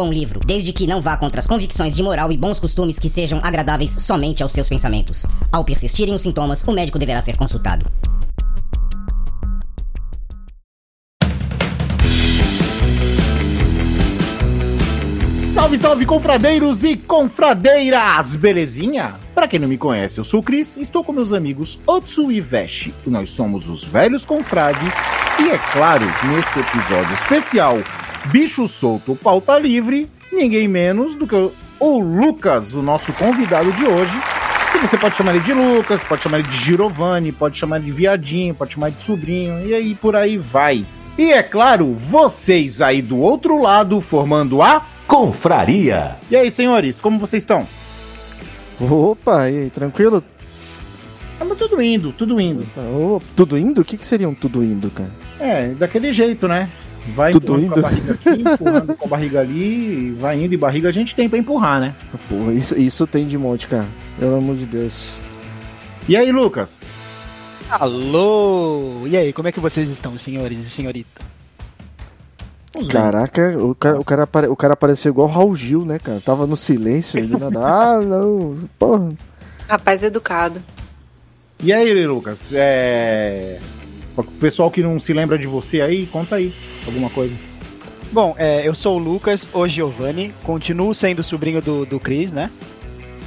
bom livro, desde que não vá contra as convicções de moral e bons costumes que sejam agradáveis somente aos seus pensamentos. Ao persistirem os sintomas, o médico deverá ser consultado. Salve, salve, confradeiros e confradeiras! Belezinha? Pra quem não me conhece, eu sou o Cris, estou com meus amigos Otsu e Vesh. E nós somos os velhos confrades. E é claro, nesse episódio especial, Bicho Solto, Pauta Livre, ninguém menos do que o- Lucas, o nosso convidado de hoje. E você pode chamar ele de Lucas, pode chamar ele de Giovanni, pode chamar ele de Viadinho, pode chamar ele de Sobrinho, e aí por aí vai. E é claro, vocês aí do outro lado formando a Confraria. e aí, senhores, como vocês estão? Opa, e aí, tranquilo? Estamos tudo indo, tudo indo. Ô, tudo indo? O que, que seria um tudo indo, cara? É, daquele jeito, né? Vai Tudo empurrando indo. com a barriga aqui, empurrando com a barriga ali, vai indo e barriga a gente tem pra empurrar, né? Porra, isso, isso tem de monte, cara. Pelo amor de Deus. E aí, Lucas? Alô! E aí, como é que vocês estão, senhores e senhoritas? Caraca, o cara, o, cara apare- o cara apareceu igual o Raul Gil, né, cara? Tava no silêncio do nada. Ah, não. Porra. Rapaz educado. E aí, Lucas? É... O pessoal que não se lembra de você aí, conta aí alguma coisa. Bom, é, eu sou o Lucas, o Giovanni, continuo sendo sobrinho do, do Chris, né?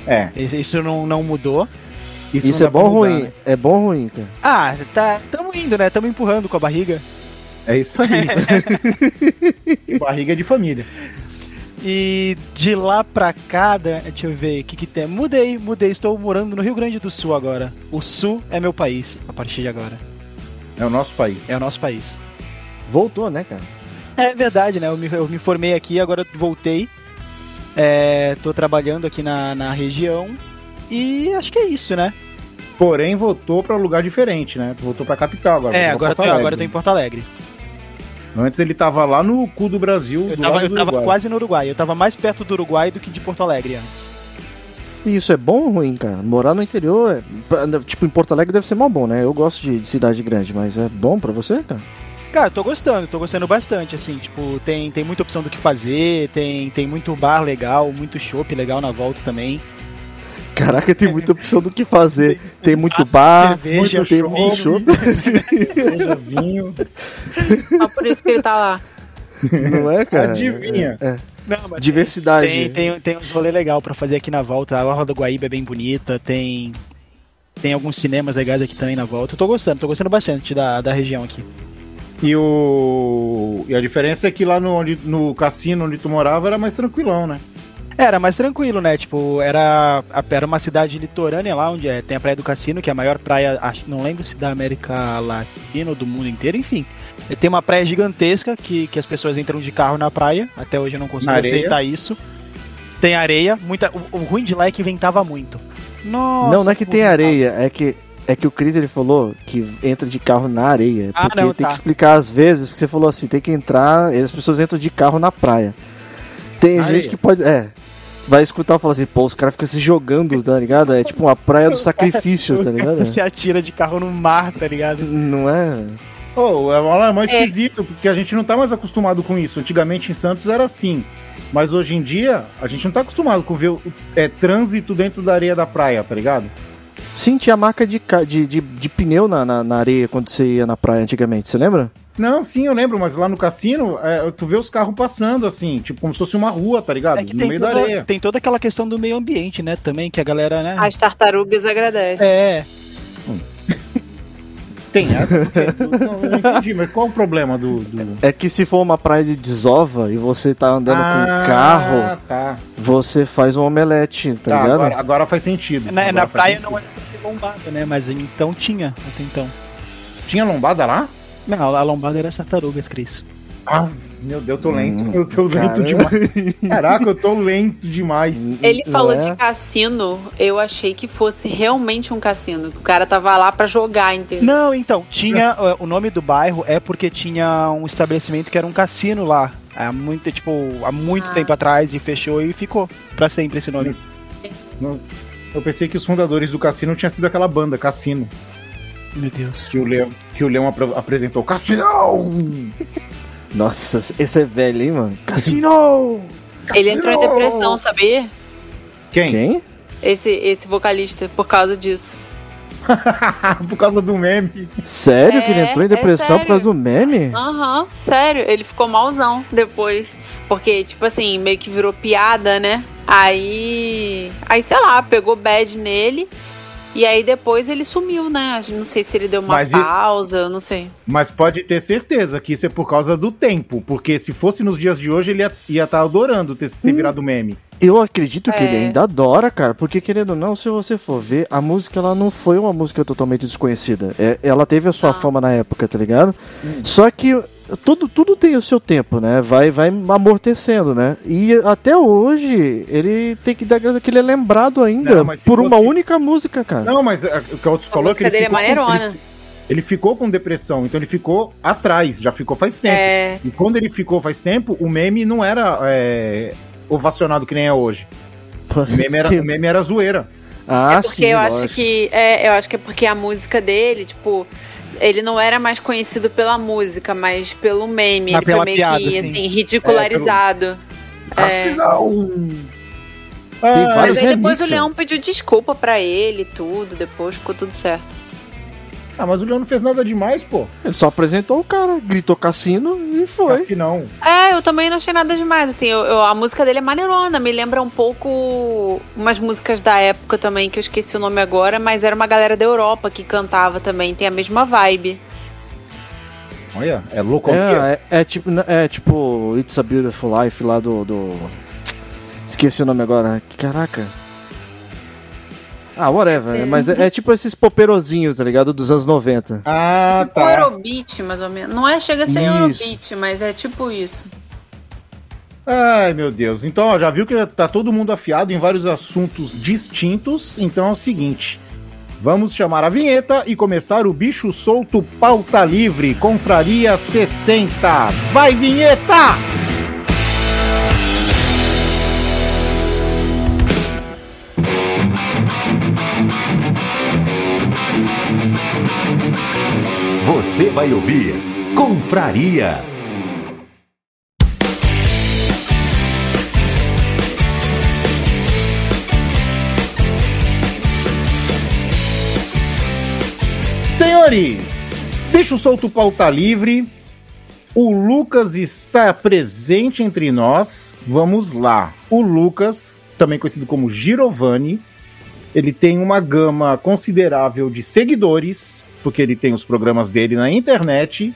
É, Isso isso não, não mudou. isso, Isso não é bom ou mudar, ruim? né? É bom ou ruim, cara? Ah, tá, tamo indo, né? Tamo empurrando com a barriga. É isso aí. barriga de família. E de lá pra cá, deixa eu ver, o que que tem? Mudei, mudei, estou morando no Rio Grande do Sul agora. O Sul é meu país, a partir de agora. É o nosso país. É o nosso país. Voltou, né, cara? É verdade, né? Eu me, eu me formei aqui, agora voltei. É, tô trabalhando aqui na, na região. E acho que é isso, né? Porém, voltou pra lugar diferente, né? Voltou pra capital agora. é, agora, tô, agora eu tô em. Porto Alegre. Antes ele tava lá no cu do Brasil, Eu do tava, lado eu do tava quase no Uruguai. Eu tava mais perto do Uruguai do que de Porto Alegre antes. E isso é bom ou ruim, cara? Morar no interior, é... tipo, em Porto Alegre deve ser mó bom, né? Eu gosto de, de cidade grande, mas é bom pra você, cara? Cara, eu tô gostando, tô gostando bastante, assim, tipo, tem, tem muita opção do que fazer, tem, tem muito bar legal, muito chopp legal na volta também. Caraca, tem muita opção do que fazer. Tem muito bar, cerveja, muito, tem muito vinho. Só por isso que ele tá lá. Não é, cara? Adivinha. É, é. Não, mas Diversidade. tem, tem, tem uns rolê legal pra fazer aqui na volta. A Orla do Guaíba é bem bonita, tem tem alguns cinemas legais aqui também na volta. Eu tô gostando, tô gostando bastante da, da região aqui. E o. E a diferença é que lá no, onde, no cassino onde tu morava era mais tranquilão, né? Era mais tranquilo, né? Tipo, era, era uma cidade litorânea lá, onde é, tem a Praia do Cassino, que é a maior praia, acho, não lembro se da América Latina ou do mundo inteiro, enfim. Tem uma praia gigantesca que, que as pessoas entram de carro na praia. Até hoje eu não consigo aceitar isso. Tem areia, muita. O, o ruim de lá é que ventava muito. Nossa, não, não é que tem areia, é que é que o Cris ele falou que entra de carro na areia, Ah, porque não, tem tá. que explicar às vezes, porque você falou assim, tem que entrar, e as pessoas entram de carro na praia. Tem Na gente areia. que pode, é, vai escutar e falar assim, pô, os caras ficam se jogando, tá ligado? É tipo uma praia do sacrifício, tá ligado? Você atira de carro no mar, tá ligado? Não é? Ô, é lá mais É. esquisito, porque a gente não tá mais acostumado com isso. Antigamente em Santos era assim. Mas hoje em dia, a gente não tá acostumado com ver o é, trânsito dentro da areia da praia, tá ligado? Sim, tinha marca de, de, de, de pneu na, na, na areia quando você ia na praia antigamente, você lembra? Não, sim, eu lembro, mas lá no cassino, é, tu vê os carros passando, assim, tipo, como se fosse uma rua, tá ligado? É que no tem meio da toda, areia. tem toda aquela questão do meio ambiente, né? Também, que a galera, né? As tartarugas agradecem. É. Tem essa? Porque- não, eu não entendi, mas qual o problema do. do... É que se for uma praia de desova e você tá andando com um carro, Ah, tá. você faz um omelete, tá, Tá, ligado? agora, agora faz sentido. Na, Agora na faz praia sentido. não é lombada, né? Mas então tinha, até então. Tinha lombada lá? Não, a lombada era as tartarugas, Cris. Ah, meu Deus, eu tô lento. Hum, eu tô lento caramba. demais. Caraca, eu tô lento demais. Ele falou é? de cassino, eu achei que fosse realmente um cassino. Que o cara tava lá pra jogar, entendeu? Não, então, tinha. eh, o nome do bairro é porque tinha um estabelecimento que era um cassino lá. Há muito, tipo, há muito Ah. tempo atrás e fechou e ficou pra sempre esse nome. Eu pensei que os fundadores do cassino tinham sido aquela banda, Cassino. Meu Deus. Que o Leão, que o Leão apro- apresentou. Cassinão! Nossa, esse é velho, hein, mano? Cassino! Ele entrou em depressão, sabia? Quem? Quem? Esse, esse vocalista, por causa disso. Por causa do meme. Sério que ele É, entrou em é depressão por causa do meme? Aham, sério, ele ficou malzão depois. Porque, tipo assim, meio que virou piada, né? Aí. Aí, sei lá, pegou bad nele. E aí depois ele sumiu, né? Não sei se ele deu uma Mas pausa, não sei. Mas pode ter certeza que isso é por causa do tempo. Porque se fosse nos dias de hoje, ele ia estar adorando ter, ter virado meme. Eu acredito que É. ele ainda adora, cara, porque querendo ou não, se você for ver, a música ela não foi uma música totalmente desconhecida. É, ela teve a sua Não. fama na época, tá ligado? Só que tudo, tudo tem o seu tempo, né? Vai, vai amortecendo, né? E até hoje ele tem que dar graça que ele é lembrado ainda Não, por uma fosse- única música, cara. Não, mas é, o que o falou é que música ele dele é ficou, com, maneirona. ele, ele ficou com depressão, então ele ficou atrás, já ficou faz tempo. É. E quando ele ficou faz tempo, o meme não era é, ovacionado que nem é hoje. O meme era, o meme era zoeira. Ah, é porque sim, eu acho lógico. que. É, eu acho que é porque a música dele, tipo. Ele não era mais conhecido pela música, mas pelo meme. Mas ele pela foi meio piada, que, sim. assim, ridicularizado. É. Cassinão! Tem Ah, vários Mas aí depois remixes. o Leão pediu desculpa pra ele e tudo, depois ficou tudo certo. Ah, mas o Leão não fez nada demais, pô. Ele só apresentou o cara, gritou cassino e foi. Cassinão. É, eu também não achei nada demais, assim, eu- eu- a música dele é maneirona, me lembra um pouco umas músicas da época também, que eu esqueci o nome agora, mas era uma galera da Europa que cantava também, tem a mesma vibe. Olha, é loucomia. É, é, é tipo, é tipo It's a Beautiful Life lá do, do. Esqueci o nome agora. Caraca. Ah, whatever. né? Mas é, é tipo esses poperozinhos, tá ligado? Dos anos 90. Ah, O tá. Eurobeat, mais ou menos. Não é, chega a ser Isso. Eurobeat, mas é tipo isso. Ai, meu Deus. Então, ó, já viu que tá todo mundo afiado em vários assuntos distintos. Então é o seguinte. Vamos chamar a vinheta e começar o bicho solto pauta livre, Confraria 60. Vai, vinheta! Você vai ouvir Confraria. Senhores, bicho solto pauta livre. O Lucas está presente entre nós. Vamos lá. O Lucas, também conhecido como Girovani, ele tem uma gama considerável de seguidores, porque ele tem os programas dele na internet.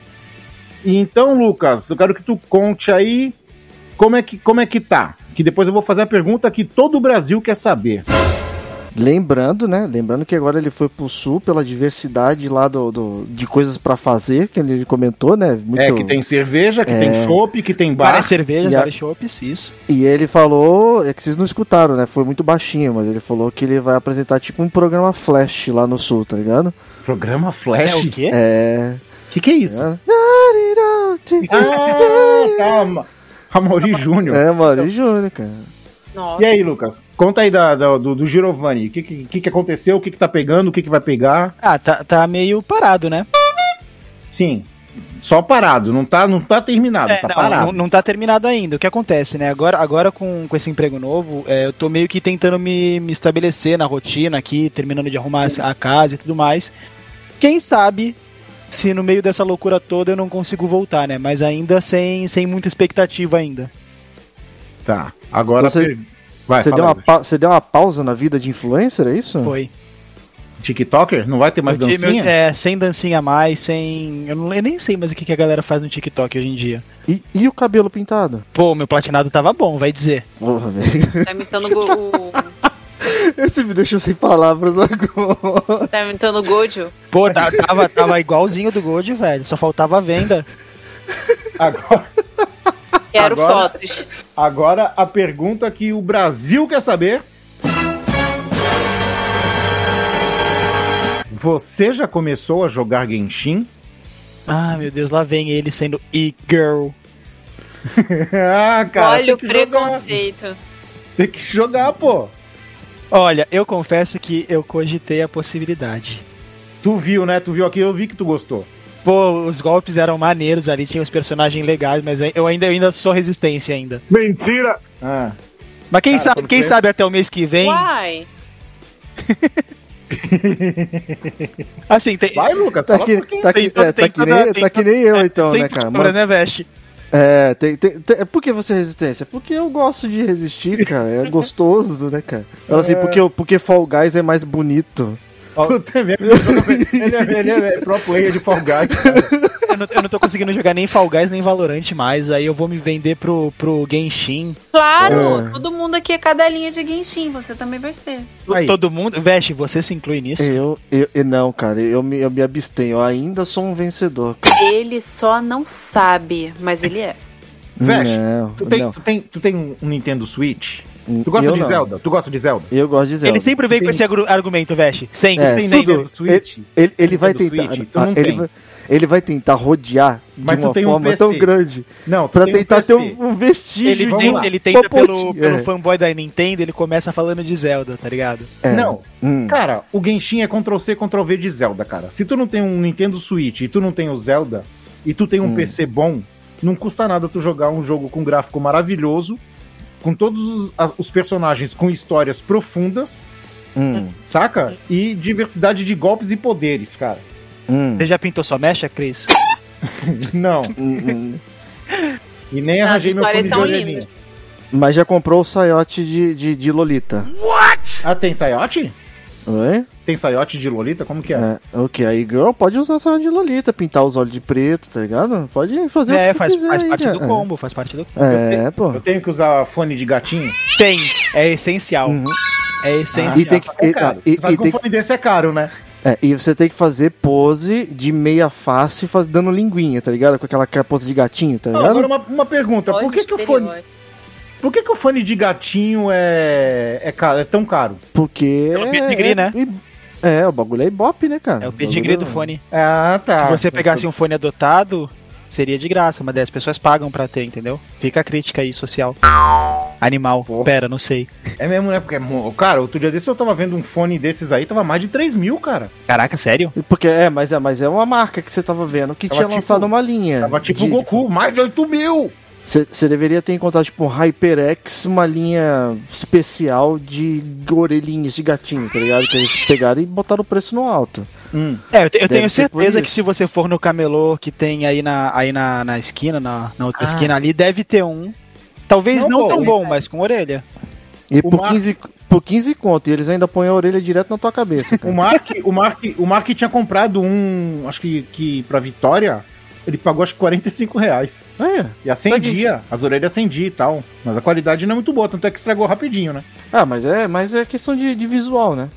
E então, Lucas, eu quero que tu conte aí como é que, como é que tá. Que depois eu vou fazer a pergunta que todo o Brasil quer saber. Lembrando, né? Lembrando que agora ele foi pro sul pela diversidade lá do, do- de coisas pra fazer, que ele comentou, né? Muito... É, que tem cerveja, que É. tem chopp, que tem bar. Várias cervejas, E a- vários chopps, isso. E ele falou, é que vocês não escutaram, né? Foi muito baixinho, mas ele falou que ele vai apresentar tipo um programa flash lá no sul, tá ligado? Programa Flash? É o quê? É. O que, que é isso? É, Ah, tá. Amaury Júnior. é Maurício Júnior, cara. Nossa. E aí, Lucas? Conta aí da, da- do, do Giovanni. O que, que, que aconteceu? O que, que tá pegando? O que, que vai pegar? Ah, tá, tá meio parado, né? Sim. Só parado. Não tá, não tá terminado. É, tá não, parado. não, não tá terminado ainda. O que acontece, né? Agora, agora com, com esse emprego novo, é, eu tô meio que tentando me, me estabelecer na rotina aqui, terminando de arrumar a casa e tudo mais. Quem sabe se no meio dessa loucura toda eu não consigo voltar, né? Mas ainda sem, sem muita expectativa ainda. Tá. Agora Então você- per- vai, você, deu uma você deu uma pausa na vida de influencer, é isso? Foi. TikToker? Não vai ter mais Meu time- dancinha? É, sem dancinha mais, sem. Eu, não, eu nem sei mais o que, que a galera faz no TikTok hoje em dia. E, e o cabelo pintado? Pô, meu platinado tava bom, vai dizer. Porra, velho. Tá imitando o, Esse me deixou sem palavras agora. Tá imitando o Gojo? Pô, tá- tava, tava igualzinho do Gold, velho. Só faltava a venda. Agora, Quero Agora- fotos. agora a pergunta que o Brasil quer saber. Você já começou a jogar Genshin? Ah, meu Deus, lá vem ele sendo e-girl. ah, cara. Olha o que jogar. preconceito. Tem que jogar, pô. Olha, eu confesso que eu cogitei a possibilidade. Tu viu, né? Tu viu aqui, eu vi que tu gostou. Pô, os golpes eram maneiros ali, tinha os personagens legais, mas eu ainda, eu ainda sou resistência ainda. Mentira! Ah. Mas quem Cara, sabe, quem foi- sabe até o mês que vem. Uai. Assim, tem. Vai, Lucas, Tá que, tá que, Tem- é, tá que nem, tá que nem eu, então, sem né, cara? Mas- né, Veste? É, tem, tem, tem- por que você é resistência? Porque eu gosto de resistir, cara. É gostoso, né, cara? Fala assim, porque, porque Fall Guys é mais bonito. Puta merda, ele joga- ele, é, ele é pro player de Fall Guys. cara. Eu não, eu não tô conseguindo jogar nem Fall Guys nem Valorant mais, aí eu vou me vender pro, pro Genshin. Claro, É. todo mundo aqui é cadelinha de Genshin, você também vai ser. Aí. Todo mundo. Veste, você se inclui nisso? Eu, eu, eu- não, cara, eu me, eu me abstenho. Eu ainda sou um vencedor, cara. Ele só não sabe, mas ele é. Veste, Tu tem, não. tu, tem, tu tem um Nintendo Switch? Tu gosta Eu de não. Zelda? Tu gosta de Zelda? Eu gosto de Zelda. Ele sempre vem Tem- com esse argumento, Veste. Sempre. É, tem tudo. Nintendo Switch? Ele, ele vai tentar. Switch? Ah, não ele, tem. vai, ele vai tentar rodear Mas de uma tem um forma PC. tão grande Não, pra tem um tentar ter um, um vestígio Ele, lá. ele tenta pelo, pelo é. fanboy da Nintendo, ele começa falando de Zelda, tá ligado? É. Não, Hum. cara, o Genshin é Ctrl-C, Ctrl-V de Zelda, cara. Se tu não tem um Nintendo Switch e tu não tem o Zelda, e tu tem um Hum. PC bom, não custa nada tu jogar um jogo com gráfico maravilhoso, com todos os, as- os personagens com histórias profundas, Hum, saca? E diversidade de golpes e poderes, cara. hum, Você já pintou sua mecha, Cris? Não, hum, hum. e nem arranjei meu fone de orelhinha. Mas já comprou o saiote de, de, de Lolita. Ah, tem saiote? Oi? Tem saiote de Lolita? Como que é? É, ok, aí girl pode usar saiote de Lolita, pintar os olhos de preto, tá ligado? Pode fazer É, o que faz, você quiser faz aí, parte do combo, faz parte do É, pô. Eu tenho que usar fone de gatinho? Tem, é essencial. Uhum. É Ah, essencial. E tem que- é e- caro. e- sabe e que tem um fone desse é caro, né? É, e você tem que fazer pose de meia face, faz, dando linguinha, tá ligado? Com aquela pose de gatinho, tá Não, ligado? agora uma, uma pergunta. Olha Por que, o que o fone, por que, que o fone de gatinho é, é, caro, é tão caro? Porque. Pelo pedigree, é, né? É, o bagulho é ibope, né, cara? É o pedigree do fone. Ah, tá. Se você pegasse um fone adotado, seria de graça, mas as pessoas pagam pra ter, entendeu? Fica a crítica aí, social. Animal. Porra. Pera, não sei. É mesmo, né? Porque, é cara, outro dia desse eu tava vendo um fone desses aí, tava mais de 3 mil, cara. Caraca, sério? Porque é, mas é, mas é uma marca que você tava vendo que Tava tinha tipo- lançado uma linha. Tava tipo de- o Goku, mais de 8 mil! Você deveria ter encontrado, tipo, um HyperX, uma linha especial de orelhinhas de gatinho, tá ligado? Que eles pegaram e botaram o preço no alto. Hum. É, eu, te- eu tenho certeza que se você for no camelô que tem aí na, aí na, na esquina, na, na outra Ah. esquina ali, deve ter um. Talvez Não não, bom, tão né, bom, mas com orelha. E O por, Mark- 15, por 15 conto, e eles ainda põem a orelha direto na tua cabeça, O. Mark, o, Mark, o Mark tinha comprado um, acho que, que pra Vitória, ele pagou acho que 45 reais. É. E acendia, as orelhas acendia e tal. Mas a qualidade não é muito boa, tanto é que estragou rapidinho, né? Ah, mas é, mas é questão de, de visual, né?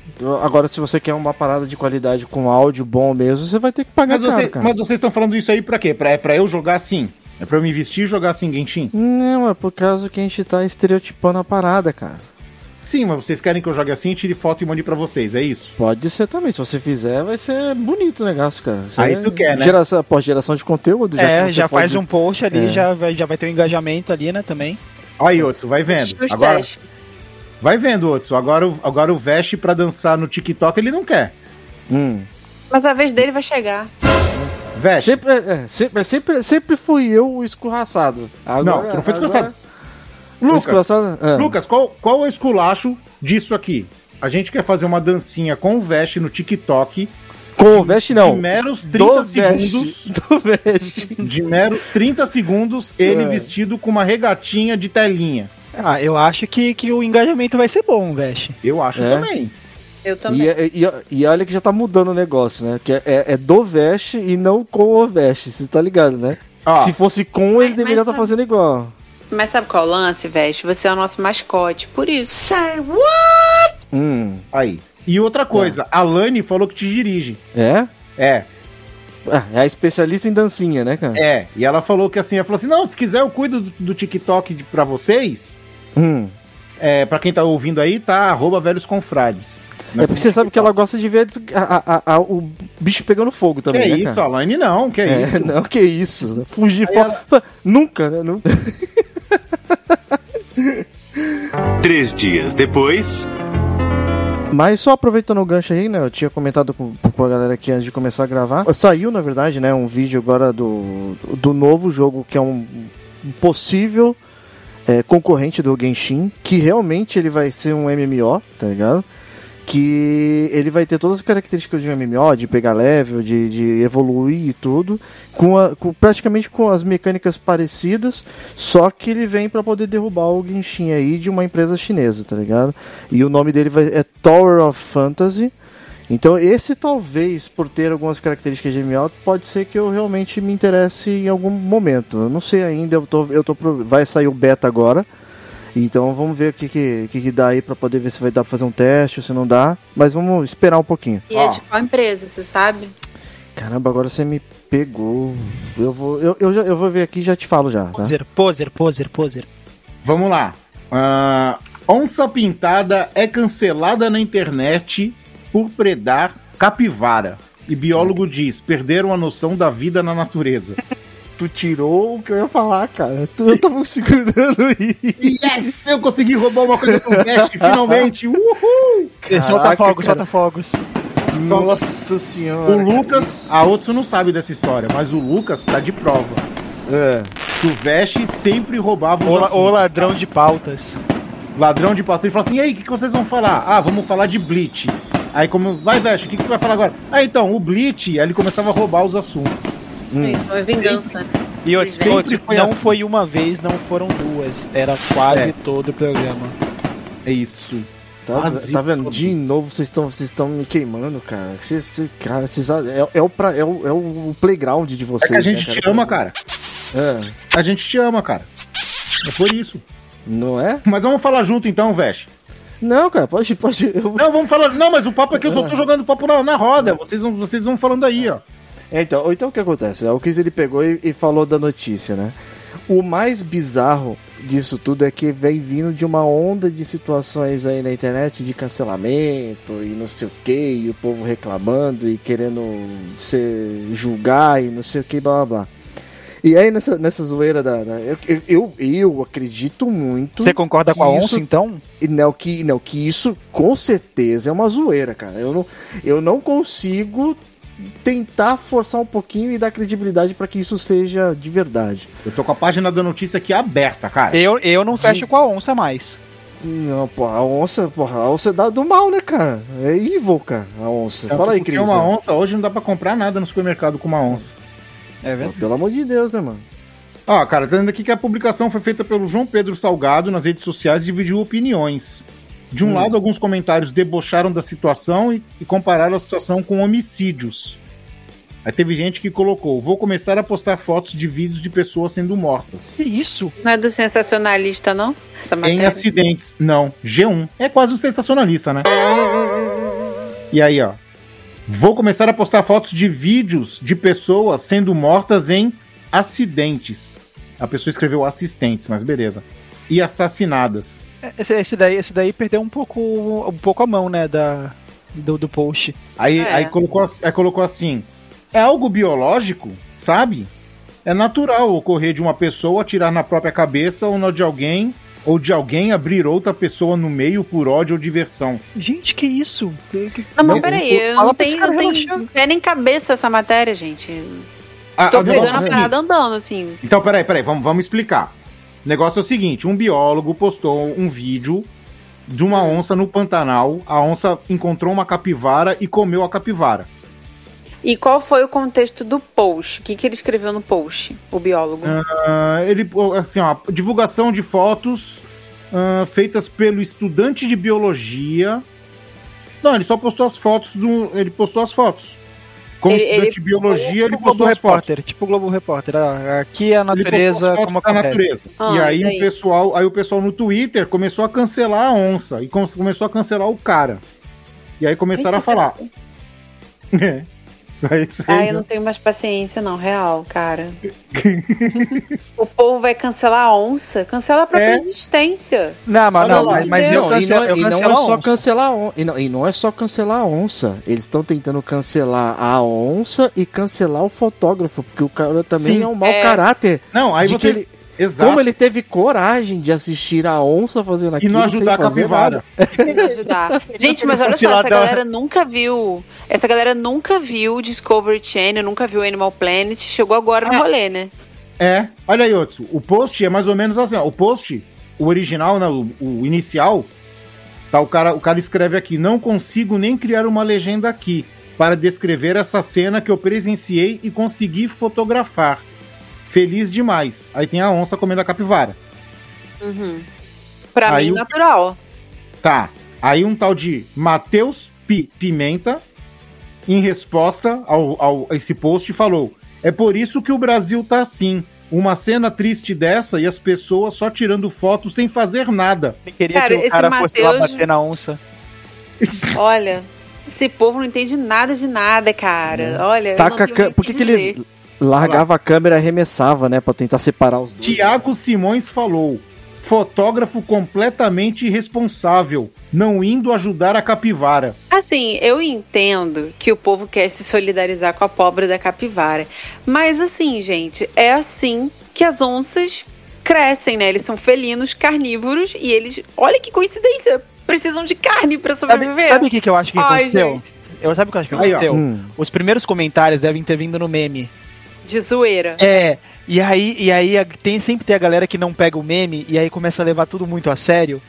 Agora, se você quer uma parada de qualidade com áudio bom mesmo, você vai ter que pagar Mas, caro, você- cara. mas vocês estão falando isso aí pra quê? Pra, é pra eu jogar assim? É pra eu me vestir e jogar assim, Genshin? Não, é por causa que a gente tá estereotipando a parada, cara. Sim, mas vocês querem que eu jogue assim, tire foto e mande pra vocês, é isso? Pode ser também. Se você fizer, vai ser bonito o negócio, cara. Você Aí tu quer, né? Geração, pós geração de conteúdo. é, que você já faz pode- um post ali, É. já, vai, já vai ter um engajamento ali, né, também. Aí, Otso, vai vendo. Os Agora, testes. vai vendo, Otso. Agora, o- agora o Veste pra dançar no TikTok ele não quer. Hum. Mas a vez dele vai chegar. Veste. Sempre, é, sempre, sempre, sempre fui eu o escorraçado. Agora, Não, não foi escorraçado. agora- Lucas, é. Lucas qual, qual é o esculacho disso aqui? A gente quer fazer uma dancinha com o Veste no TikTok Com o veste, não. de meros 30 Do segundos. veste. Do veste. De meros 30 segundos, ele É. vestido com uma regatinha de telinha. Ah, eu acho que, que o engajamento vai ser bom, Veste. Eu acho É? também. Eu também. E, é- e, e olha que já tá mudando o negócio, né? Que é, é- é do Vest e não com o Vest, você tá ligado, né? Ó, Se fosse com, ele Mas- deveria estar sabe- fazendo igual. Mas sabe qual é o lance, Veste? Você é o nosso mascote, por isso. Hum. aí. E outra coisa, a Lani falou que te dirige. É? É, Ah, É a especialista em dancinha, né, cara? é. E ela falou que assim, ela falou assim: não, se quiser eu cuido do, do TikTok de, pra vocês. Hum. É, pra quem tá ouvindo aí, tá arroba velhos confrades. É porque você sabe que ela gosta de ver a a- a- o bicho pegando fogo Que também, é né, isso, cara? a Lani não, que é, É, isso. não, que isso. Fugir fora. Fa- Nunca, né? Nunca. Três dias depois. Mas só aproveitando o gancho aí, né? Eu tinha comentado com, com a galera aqui antes de começar a gravar. Saiu, na verdade, né? Um vídeo agora do, do novo jogo que é um possível é, concorrente do Genshin, que realmente ele vai ser um MMO, tá ligado? Que ele vai ter todas as características de um MMO, de pegar level, de, de evoluir e tudo, com, a- com- praticamente com as mecânicas parecidas, só que ele vem pra poder derrubar o Genshin aí de uma empresa chinesa, tá ligado? E o nome dele vai, é Tower of Fantasy. Então esse talvez, por ter algumas características de MMO, pode ser que eu realmente me interesse em algum momento. Eu não sei ainda, eu tô, eu tô, vai sair o beta agora. Então vamos ver o que, que, que, que dá aí pra poder ver se vai dar pra fazer um teste ou se não dá. Mas vamos esperar um pouquinho. E é de qual empresa, você sabe? Caramba, agora você me pegou. Eu vou, eu, eu, eu vou ver aqui e já te falo já, tá? Poser, poser, poser, poser. Vamos lá. Ah, onça pintada é cancelada na internet por predar capivara. E biólogo diz: perderam a noção da vida na natureza. Tu tirou o que eu ia falar, cara. Tu, eu tava segurando aí. yes! Eu consegui roubar uma coisa do Vest, finalmente! Uhul! solta fogos, cara. solta fogos. Nossa senhora. O Lucas, a Otsu não sabe dessa história, mas o Lucas tá de prova. É. Que o Vest sempre roubava os O, la- assuntos, o ladrão de pautas. ladrão de pastor. Ele fala assim: e aí, o que, que vocês vão falar? Ah, vamos falar de Bleach. Aí, como, vai, Vest, o que, que tu vai falar agora? Ah, então, o Bleach, aí ele começava a roubar os assuntos. Então é vingança. E outro, outro, foi não assim. foi uma vez, não foram duas. Era quase É. todo o programa. É isso. Tá, Quase tá vendo? todo. De novo vocês estão vocês estão me queimando, cara. Vocês, vocês- cara, vocês, é, é, o pra, é, o, é o playground de É vocês. que a gente né, te ama, cara. É, A gente te ama, cara. É por isso. não é? Mas vamos falar junto então, Vest. Não, cara, pode. pode eu... Não, vamos falar. Não, mas o papo aqui eu só tô jogando papo na, na roda. Vocês vão, vocês vão falando aí, ó. É, Então, então o que acontece? O Chris ele pegou e, e falou da notícia, né? O mais bizarro disso tudo é que vem vindo de uma onda de situações aí na internet de cancelamento e não sei o que, e o povo reclamando e querendo se julgar e não sei o que, blá blá blá. E aí nessa, nessa zoeira da. da- eu, eu, eu, acredito muito. Você concorda com a isso- onça, então? e Não que, não, que isso com certeza é uma zoeira, cara. Eu não, eu não consigo tentar forçar um pouquinho e dar credibilidade pra que isso seja de verdade. Eu tô com a página da notícia aqui aberta, cara. Eu, eu não fecho com a onça mais. Não, porra, a onça, porra, a onça é dá do mal, né, cara? É evil, cara, a onça. Fala aí, Cris. uma onça, hoje não dá pra comprar nada no supermercado com uma onça. É Pô, verdade. Pelo amor de Deus, né, mano? Ó, cara, tá dizendo aqui que a publicação foi feita pelo João Pedro Salgado nas redes sociais e dividiu opiniões. De um Hum. lado, alguns comentários debocharam da situação e, e compararam a situação com homicídios. Aí teve gente que colocou: vou começar a postar fotos de vídeos de pessoas sendo mortas. Que isso? Não é do sensacionalista, não? Essa Em matéria. acidentes. Não, G1. É quase um sensacionalista, né? E aí, ó. Vou começar a postar fotos de vídeos de pessoas sendo mortas em acidentes. A pessoa escreveu assistentes, mas beleza. E assassinadas. Esse, esse daí, esse daí perdeu um pouco, um pouco a mão, né, da, do, do post. Aí, É. aí, colocou, aí colocou assim: é algo biológico, sabe? É natural ocorrer de uma pessoa atirar na própria cabeça ou na de alguém, ou de alguém abrir outra pessoa no meio por ódio ou diversão. Gente, que isso? Que- que- Não, mas peraí, eu não tenho, não tem relaxar. pé nem cabeça essa matéria, gente. Ah, Tô pegando a seguinte- parada andando, assim. Então, peraí, peraí, vamos, vamos explicar. O negócio é o seguinte: um biólogo postou um vídeo de uma onça no Pantanal. A onça encontrou uma capivara e comeu a capivara. E qual foi o contexto do post? O que, que ele escreveu no post, o biólogo? Ah, ele, assim, ó, divulgação de fotos ah, feitas pelo estudante de biologia Não, ele só postou as fotos do. Ele postou as fotos. Como Ele- estudante ele- de biologia, ele Globo postou. Repórter, tipo o Globo Repórter. Aqui é a Ele natureza como acontece. natureza. Ah, e aí o pessoal, aí o pessoal no Twitter começou a cancelar a onça e come- começou a cancelar o cara. E aí começaram a falar. É. Ai, eu não tenho mais paciência, não, real, cara. o povo vai cancelar a onça? Cancela a própria É. existência. Não, mas, não, mas, mas eu Não, cancelo, e não, eu e não cancelo é a só cancelar a onça. E não, e não é só cancelar a onça. Eles estão tentando cancelar a onça e cancelar o fotógrafo, porque o cara também Sim, é um mau é. caráter. Não, aí você. ele- Exato. como ele teve coragem de assistir a onça fazendo E aquilo não sem ajudar a capivara. ajudar. Gente, mas olha só, essa galera nunca viu. Essa galera nunca viu Discovery Channel, nunca viu Animal Planet, chegou agora no Ah. rolê, né? É, olha aí, Otsu, o post é mais ou menos assim, ó, o post, o original, né, o, o inicial, tá, o cara, o cara escreve aqui, não consigo nem criar uma legenda aqui para descrever essa cena que eu presenciei e consegui fotografar. Feliz demais. Aí tem a onça comendo a capivara. Uhum. Pra Aí mim, o- natural. Tá. Aí um tal de Matheus Pi- Pimenta, em resposta ao, ao a esse post, falou: É por isso que o Brasil tá assim. Uma cena triste dessa e as pessoas só tirando fotos sem fazer nada. Eu queria Cara, que o esse cara fosse lá Mateus- bater na onça. Olha, esse povo não entende nada de nada, cara. Olha, eu Taca não tenho Por que, que ele largava a câmera e arremessava, né? Pra tentar separar os dois. Tiago Simões falou: Fotógrafo completamente irresponsável, não indo ajudar a capivara. Assim, eu entendo que o povo quer se solidarizar com a pobre da capivara. Mas assim, gente, é assim que as onças crescem, né? Eles são felinos carnívoros e eles, olha que coincidência, precisam de carne pra Sabe, sobreviver. sabe o que, que eu acho que Ai, aconteceu? gente, Eu sabe o que eu acho que Aí, aconteceu? Hum. Os primeiros comentários devem ter vindo no meme. De zoeira. É, e aí, e aí tem, sempre tem a galera que não pega o meme e aí começa a levar tudo muito a sério.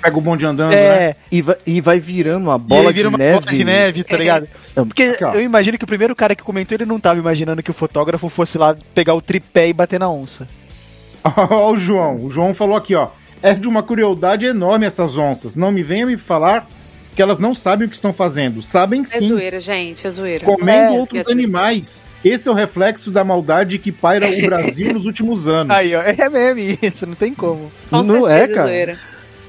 Pega o bonde andando, né? é, E vai, e vai virando uma e bola aí vira de uma neve. bola de neve, tá ligado? É. Porque Aqui, eu imagino que o primeiro cara que comentou, ele não tava imaginando que o fotógrafo fosse lá pegar o tripé e bater na onça. Ó, o João. O João falou aqui, ó. É de uma crueldade enorme essas onças. Não me venha me falar que elas não sabem o que estão fazendo. Sabem É sim. zoeira, gente, é zoeira. comendo É, outros esquece. animais. Esse é o reflexo da maldade que paira o Brasil nos últimos anos. Aí, ó, é meme isso, não tem como. Com não certeza é, cara. zoeira.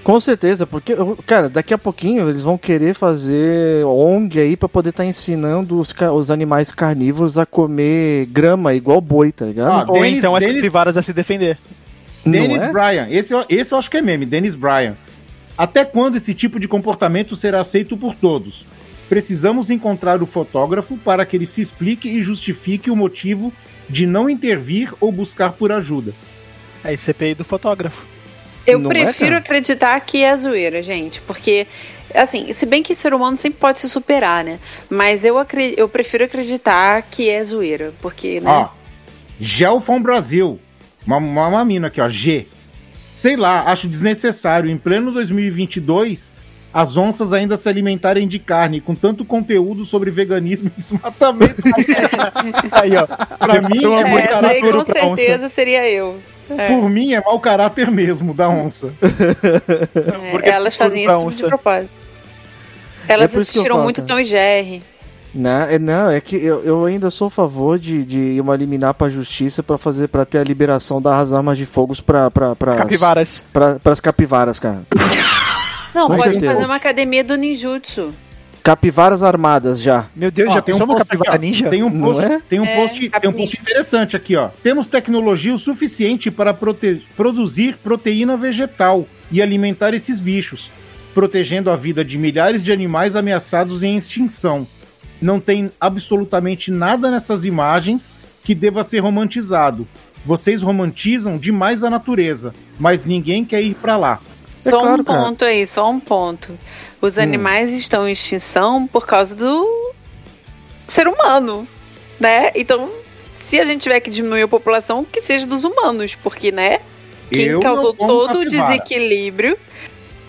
Com certeza, porque, cara, daqui a pouquinho eles vão querer fazer ONG aí pra poder estar ensinando os, os animais carnívoros a comer grama igual boi, tá ligado? Ah, Ou Dennis- então as Dennis- capivaras a se defender. Dennis é? Bryan. Esse, eu- esse eu acho que é meme. Dennis Bryan. Até quando esse tipo de comportamento será aceito por todos? Precisamos encontrar o fotógrafo para que ele se explique e justifique o motivo de não intervir ou buscar por ajuda. Aí CPI do fotógrafo. Eu Não é, prefiro cara? acreditar que é zoeira, gente, porque assim, se bem que ser humano sempre pode se superar, né? Mas eu, eu prefiro acreditar que é zoeira, porque, né? Ó, Gelfon Brasil. Uma, uma, uma mina aqui, ó. G. Sei lá, acho desnecessário. Em pleno 2022, as onças ainda se alimentarem de carne, com tanto conteúdo sobre veganismo e desmatamento. Aí, ó. pra mim, é é, essa aí com pra onça. certeza seria eu. É, Por mim, é mau caráter mesmo da onça. é, porque elas fazem pra isso de propósito. Elas É eu assistiram muito cara. Tom e Jerry. Não, é, não, é que eu, eu ainda sou a favor de, de ir uma liminar pra justiça pra fazer para ter a liberação das armas de fogo pra, pra, pras, Capivaras. pra, pras capivaras, cara. Não, Com pode certeza. fazer uma academia do ninjutsu. Capivaras armadas já. Meu Deus, Ó, já tem um post capivara aqui, ninja? Tem um Não post, é? tem um É, post, tem um post interessante aqui, ó. Temos tecnologia o suficiente para prote- produzir proteína vegetal e alimentar esses bichos, protegendo a vida de milhares de animais ameaçados em extinção. Não tem absolutamente nada nessas imagens que deva ser romantizado. Vocês romantizam demais a natureza, mas ninguém quer ir pra lá. Só claro, um cara. ponto aí, só um ponto. Os Hum. animais estão em extinção por causa do ser humano, né? Então, se a gente tiver que diminuir a população, que seja dos humanos, porque, né? Quem Eu causou todo o desequilíbrio.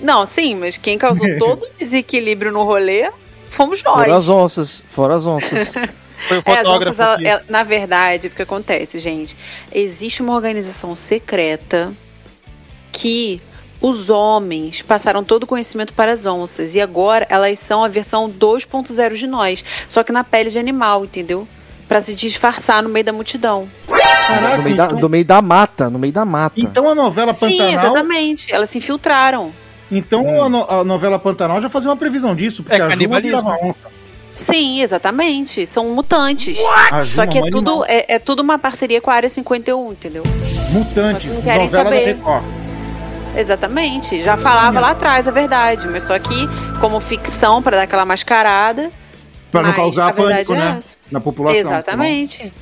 Não, sim, mas quem causou todo o desequilíbrio no rolê fomos nós. Fora as onças, fora as onças. Foi o É, as fotógrafo. onças, ela- na verdade, o que acontece, gente? Existe uma organização secreta que os homens passaram todo o conhecimento para as onças e agora elas são a versão 2.0 de nós, só que na pele de animal, entendeu? Pra se disfarçar no meio da multidão. Caraca, no, meio da, então, no meio da mata, no meio da mata. então a novela Sim, Pantanal. exatamente. Elas se infiltraram. Então Hum. a, no- a novela Pantanal já fazia uma previsão disso, porque É a Juma canibalismo. virava onça. Sim, exatamente. São mutantes. A Só que é é tudo, é, é tudo uma parceria com a Área 51, entendeu? Mutantes, não querem saber. Record. Exatamente. Já falava lá atrás, é verdade. Mas só que, como ficção, pra dar aquela mascarada. Pra não causar a verdade pânico, é né? essa. Na população. Exatamente.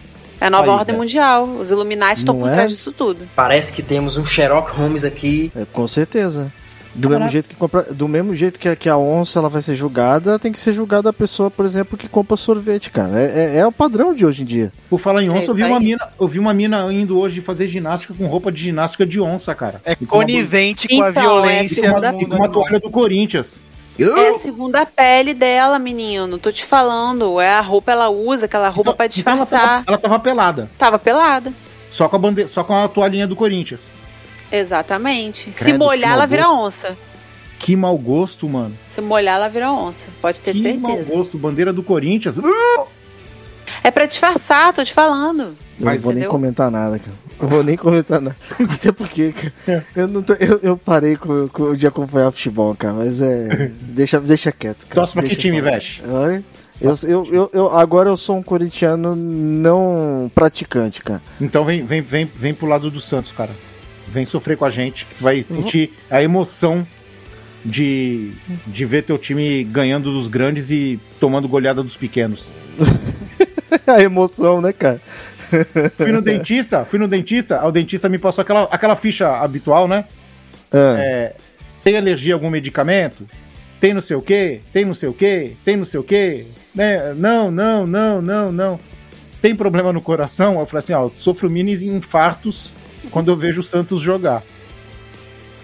É a nova Aí, ordem velho. mundial. Os Illuminati estão por é? trás disso tudo. Parece que temos um Sherlock Holmes aqui. É, com certeza. Do mesmo jeito que compra, do mesmo jeito que a, que a onça ela vai ser julgada, tem que ser julgada a pessoa, por exemplo, que compra sorvete, cara. É, é, é o padrão de hoje em dia. Por falar em É onça, eu vi uma mina, eu vi uma mina indo hoje fazer ginástica com roupa de ginástica de onça, cara. É E com uma- conivente com a Então, e violência com é uma, da- e com uma toalha do Corinthians. É a segunda pele dela, menino. Tô te falando. É a roupa ela usa, aquela roupa pra Então ela, disfarçar. tava, ela tava pelada, Tava pelada. só com a bandeira, só com a toalhinha do Corinthians. Exatamente. Se Credo, molhar, que ela mau vira onça. Que mau gosto, mano. Se molhar, ela vira onça. Pode ter que mau certeza. gosto, bandeira do Corinthians. É pra disfarçar, tô te falando. Eu Mas não vou nem entendeu? comentar nada, cara. Eu vou nem comentar nada. Até porque, cara, eu, não tô- eu, eu parei com, com- de acompanhar futebol, cara. Mas é. Deixa, deixa quieto, cara. Próximo que Deixa time, pra lá. Veste? Oi? Eu, eu, eu, eu- agora eu sou um corintiano não praticante, cara. Então vem, vem, vem, vem pro lado do Santos, cara. Vem sofrer com a gente, que tu vai sentir a emoção de, de ver teu time ganhando dos grandes e tomando goleada dos pequenos. a emoção, né, cara? Fui no dentista, fui no dentista, o dentista me passou aquela, aquela ficha habitual, né? Ah, É, tem alergia a algum medicamento? Tem não sei o quê? Tem não sei o quê? Tem não sei o quê? Né? Não, não, não, não, não. Tem problema no coração? Eu falei assim, ó, sofro mini infartos quando eu vejo o Santos jogar.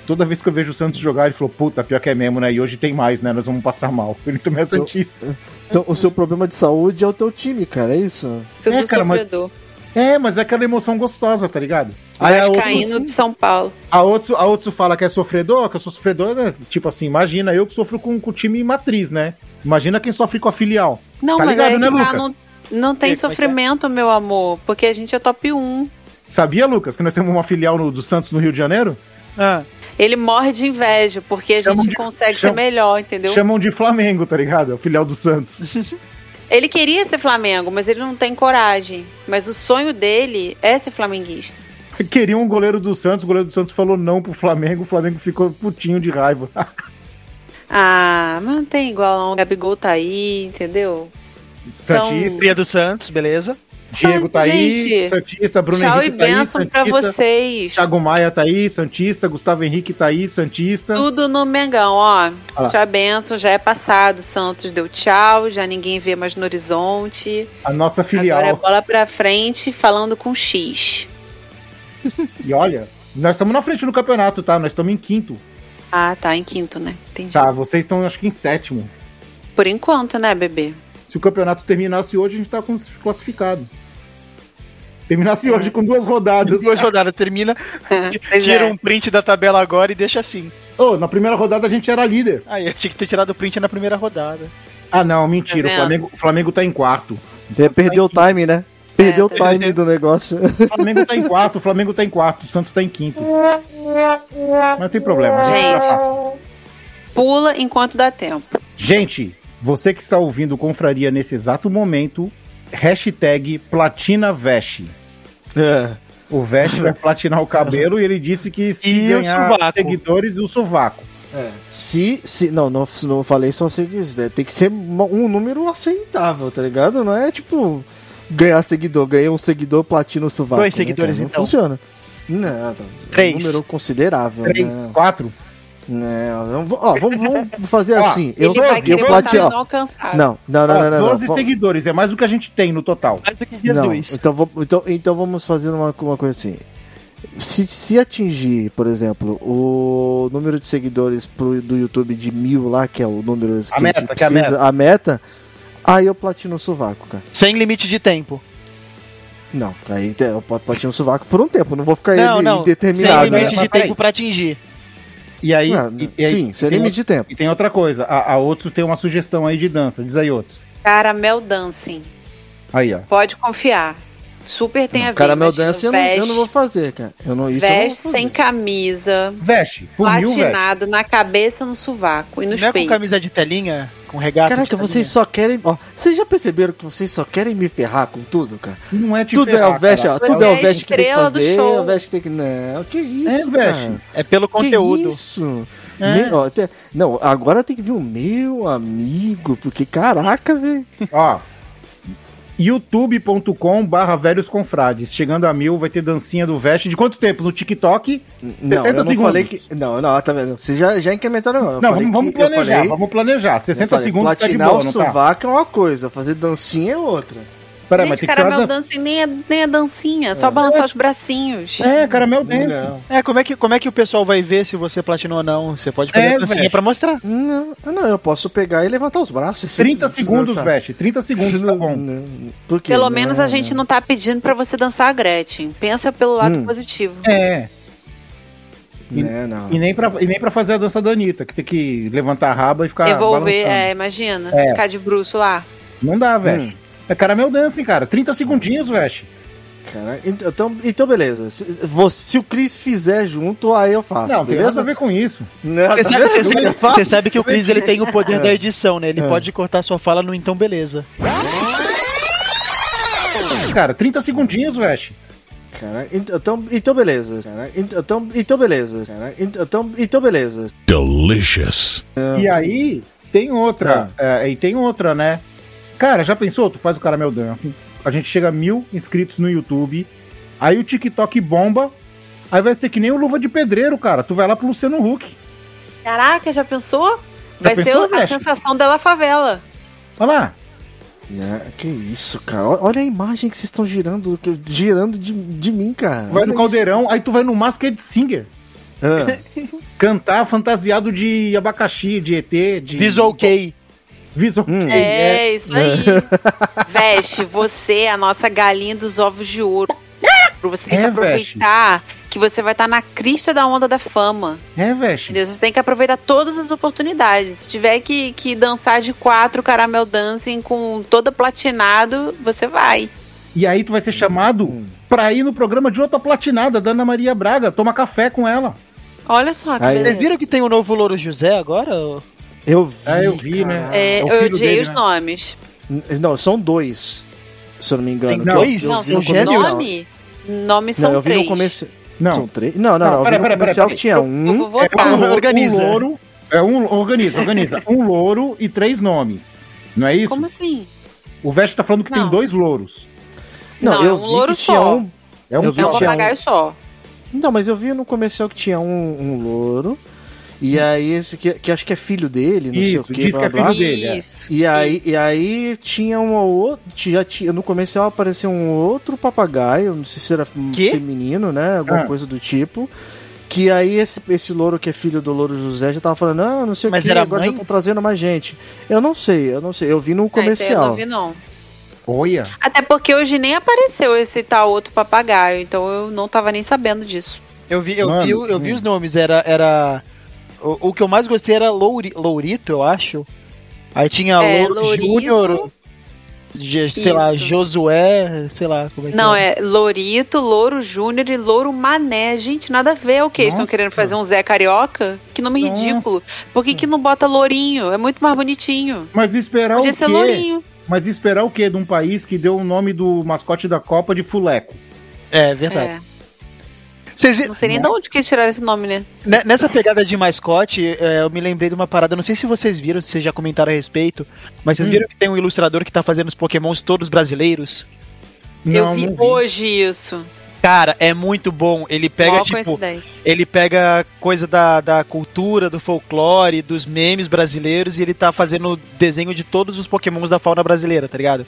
Toda vez que eu vejo o Santos jogar, ele falou, puta, pior que é mesmo, né? E hoje tem mais, né? Nós vamos passar mal. Ele também é Santista. Então, o seu problema de saúde é o teu time, cara, é isso? Eu É, sou cara, mas- sofredor. É, mas é aquela emoção gostosa, tá ligado? Aí a Vascaíno outra, de São Paulo. a outro, a outro fala que é sofredor, que eu sou sofredor, né? tipo assim, imagina eu que sofro com, com o time matriz, né? Imagina quem sofre com a filial. Não, Tá mas ligado, né, que tá, Lucas? não, não tem é que é? sofrimento, meu amor. Porque a gente é top 1. Sabia, Lucas, que nós temos uma filial no- do Santos no Rio de Janeiro? Ah, Ele morre de inveja, porque a Chamam gente de- consegue chamam- ser melhor, entendeu? Chamam de Flamengo, tá ligado? A filial do Santos. Ele queria ser Flamengo, mas ele não tem coragem. Mas o sonho dele é ser flamenguista. Queriam um goleiro do Santos, o goleiro do Santos falou não pro Flamengo, o Flamengo ficou putinho de raiva. Ah, mas não tem igual não. O Gabigol tá aí, entendeu? São- Santista, Fria dos Santos, beleza? Diego tá aí, Gente, Santista, Bruno Tchau e Henrique tá aí, bênção pra Santista, vocês. Thiago Maia tá aí, Santista, Gustavo Henrique tá aí, Santista. Tudo no Mengão, ó. lá. Tchau, benção, já é passado. Santos deu tchau, já ninguém vê mais no horizonte. A nossa filial. Agora é bola pra frente, falando com X. E olha, nós estamos na frente no campeonato, tá? Nós estamos em quinto. Ah, tá, em quinto, né? Entendi. Tá, vocês estão acho que em sétimo. Por enquanto, né, bebê? Se o campeonato terminasse hoje, a gente tá classificado. Terminasse hoje com duas rodadas. Duas rodadas, termina, tira é. um print da tabela agora e deixa assim. Ô, na primeira rodada a gente era líder. Aí, eu tinha que ter tirado o print na primeira rodada. Ah, não, mentira. Tá o, vendo? Flamengo, o Flamengo tá em quarto. É, perdeu o time, né? Perdeu É, o time do negócio. O Flamengo tá em quarto, o Flamengo tá em quarto, o Santos tá em quinto. Mas não tem problema, a gente Gente. ultrapassa. Pula enquanto dá tempo. Gente, você que está ouvindo Confraria nesse exato momento, hashtag PlatinaVeste. É. O Veste vai platinar o cabelo e ele disse que se E ganhar seguidores, o sovaco. Se, se, não, não, não falei só seguidores, né? Tem que ser um número aceitável, tá ligado? Não é tipo ganhar seguidor, ganhei um seguidor, platina o sovaco. Dois né, seguidores? Não então. funciona. Não, não, é Três. um número considerável. Três, Não, quatro. Não, não, ó, vamos, vamos fazer assim. Eu, Ele vai eu plati- botar ó, inalcançável. Não, não, não, Ó, não, não, não. 12 Vamos- seguidores, é mais do que a gente tem no total. Mais do que Não, então, vamos- então, então vamos fazer uma, uma coisa assim. Se, se atingir, por exemplo, o número de seguidores pro, do YouTube de mil lá, que é o número que meta, gente que é a precisa, a meta, aí eu platino o sovaco, cara. Sem limite de tempo. Não, aí eu plat- platino o sovaco por um tempo, não vou ficar Não, ele não. Sem indeterminado. né? limite Né? de tempo pra atingir. E aí. Ah, e, e aí- sim, tem limite de tempo. E tem outra coisa. A, a Otsu tem uma sugestão aí de dança. Diz aí, Otsu. Caramel Dancing. Aí, ó. Pode confiar. Super tem a ver. Caramel imagina, Dance eu não, eu veste- não vou fazer, cara. Eu não, isso eu não Veste sem camisa, Veste. Por mil, veste. platinado na cabeça, no sovaco e nos Não é com peitos. camisa de telinha, com regata? Caraca, de vocês só querem. Ó, vocês já perceberam que vocês só querem me ferrar com tudo, cara? Não é te tudo é ferrar, o veste, ó. Tudo é é o veste que tem que fazer. show. O veste tem que. Não, que isso? É, veste. É pelo conteúdo. Que isso? É. Me- ó, tem- não, agora tem que vir o meu amigo, porque caraca, velho. Ó. youtube.com barra velhos confrades. Chegando a mil, vai ter dancinha do veste. De quanto tempo? No TikTok? Não, 60 eu não segundos. falei que. Não, não, tá vendo? Vocês já, já incrementaram, não. Não, vamos, vamos planejar, falei- vamos planejar. eu 60 falei, segundos tá de Platinar boa, o tá? sovaco é uma coisa, fazer dancinha é outra. Peraí, mas tem que ser uma caramel dancing nem é, nem é dancinha, é só balançar os bracinhos. É, caramel dance. Não. É, como é, que, como é que o pessoal vai ver se você platinou ou não? Você pode fazer É, a dancinha pra mostrar. Não, não, eu posso pegar e levantar os braços. assim, 30 se segundos, veste. 30 segundos, tá bom. Não, Por quê? Pelo Não, menos a gente não tá pedindo pra você dançar a Gretchen. Pensa pelo lado Hum. positivo. É. Não, não. E nem, pra, e nem pra fazer a dança da Anitta, que tem que levantar a raba e ficar Evolver, balançando. é, imagina. É. Ficar de bruxo lá. Não dá, velho. Hum. É caramel dancing, cara. 30 segundinhos, veste. Cara, então, então beleza. Se, se o Chris fizer junto, aí eu faço, Não, tem nada beleza? a ver com isso. Não, Você sabe, você sabe- você sabe que o Chris ele tem o poder É. da edição, né? Ele É. pode cortar sua fala no então beleza. Cara, 30 segundinhos, veste. Cara, então, então beleza. Cara, então, então beleza. Cara, então, então beleza. Delicious. E aí, tem outra. é, e tem outra, né? Cara, já pensou? Tu faz o caramel dancing. A gente chega a mil inscritos no YouTube. Aí o TikTok bomba. Aí vai ser que nem o Luva de Pedreiro, cara. Tu vai lá pro Luciano Huck. Caraca, já pensou? Vai pensou, ser a Veste? sensação dela favela. Olha lá. Né, que isso, cara. Olha a imagem que vocês estão girando, girando de, de mim, cara. Vai Olha no isso. caldeirão, aí tu vai no Masked Singer. Ah, Cantar fantasiado de abacaxi, de ET, de. Visual Kei. Visual Hum. Kei, É, isso aí. Veste, você é a nossa galinha dos ovos de ouro. Você tem É, que aproveitar que você vai estar na crista da onda da fama. É, veste. Entendeu? Você tem que aproveitar todas as oportunidades. Se tiver que, que dançar de quatro caramel dancing com toda platinado, você vai. E aí tu vai ser chamado Hum. pra ir no programa de outra platinada, da Ana Maria Braga. Toma café com ela. Olha só que Vocês viram que tem o novo Louro José agora? Eu vi. É, eu vi, né? É, É eu odiei dele, os né? nomes. Não, são dois. Se eu não me engano. Tem que eu- dois? eu Não, são no nome. Nomes são Não, eu vi três. no comercial. Não. São três? Não, não, Não, não. Eu vi pera, no comercial pera, que tinha Eu um. vou É um, Organiza. um louro. É um. Organiza, organiza. um louro e três nomes. Não é isso? Como assim? O Veste tá falando que tem Não. dois louros. Não, Não, eu é um vi louro que tinha só. um. É um Eu vi É um só. tinha papagaio só. Não, mas eu vi no comercial que tinha um, um louro. E aí esse que, que acho que é filho dele, não Isso, sei o que. diz que é blá, blá. filho dele, é. Isso. E aí, e aí tinha um outro. Já tinha, no comercial apareceu um outro papagaio, não sei se era Quê? feminino, né? Alguma Ah. coisa do tipo. Que aí esse, esse louro que é filho do louro José já tava falando, não, não sei Mas o que, era agora mãe? já estão trazendo mais gente. Eu não sei, eu não sei. Eu vi no Ah, então eu comercial. não vi, não. Olha. Até porque hoje nem apareceu esse tal outro papagaio, então eu não tava nem sabendo disso. Eu vi, eu Mano, vi, eu vi hum. os nomes, era. era o, o que eu mais gostei era Louri, Lourito, eu acho. Aí tinha É, Louro Lourito. Júnior, sei lá, Isso. Josué, sei lá como é que Não, é Lourito, Louro Júnior e Louro Mané. Gente, nada a ver. O que? Eles estão querendo fazer um Zé Carioca? Que nome Nossa. ridículo. Por que, que não bota Lourinho? É muito mais bonitinho. Mas esperar Podia o ser quê? Lourinho. Mas esperar o quê de um país que deu o nome do mascote da Copa de Fuleco? É verdade. É. Vocês vi- Não sei nem de onde que eles tiraram esse nome, né? Ne- Nessa pegada de mascote, é, eu me lembrei de uma parada, não sei se vocês viram, se vocês já comentaram a respeito, mas vocês Hum. viram que tem um ilustrador que tá fazendo os pokémons todos brasileiros? eu Não, vi, não vi. hoje isso. Cara, é muito bom. Ele pega, Mó tipo, ele pega coisa da, da cultura, do folclore, dos memes brasileiros e ele tá fazendo desenho de todos os pokémons da fauna brasileira, tá ligado?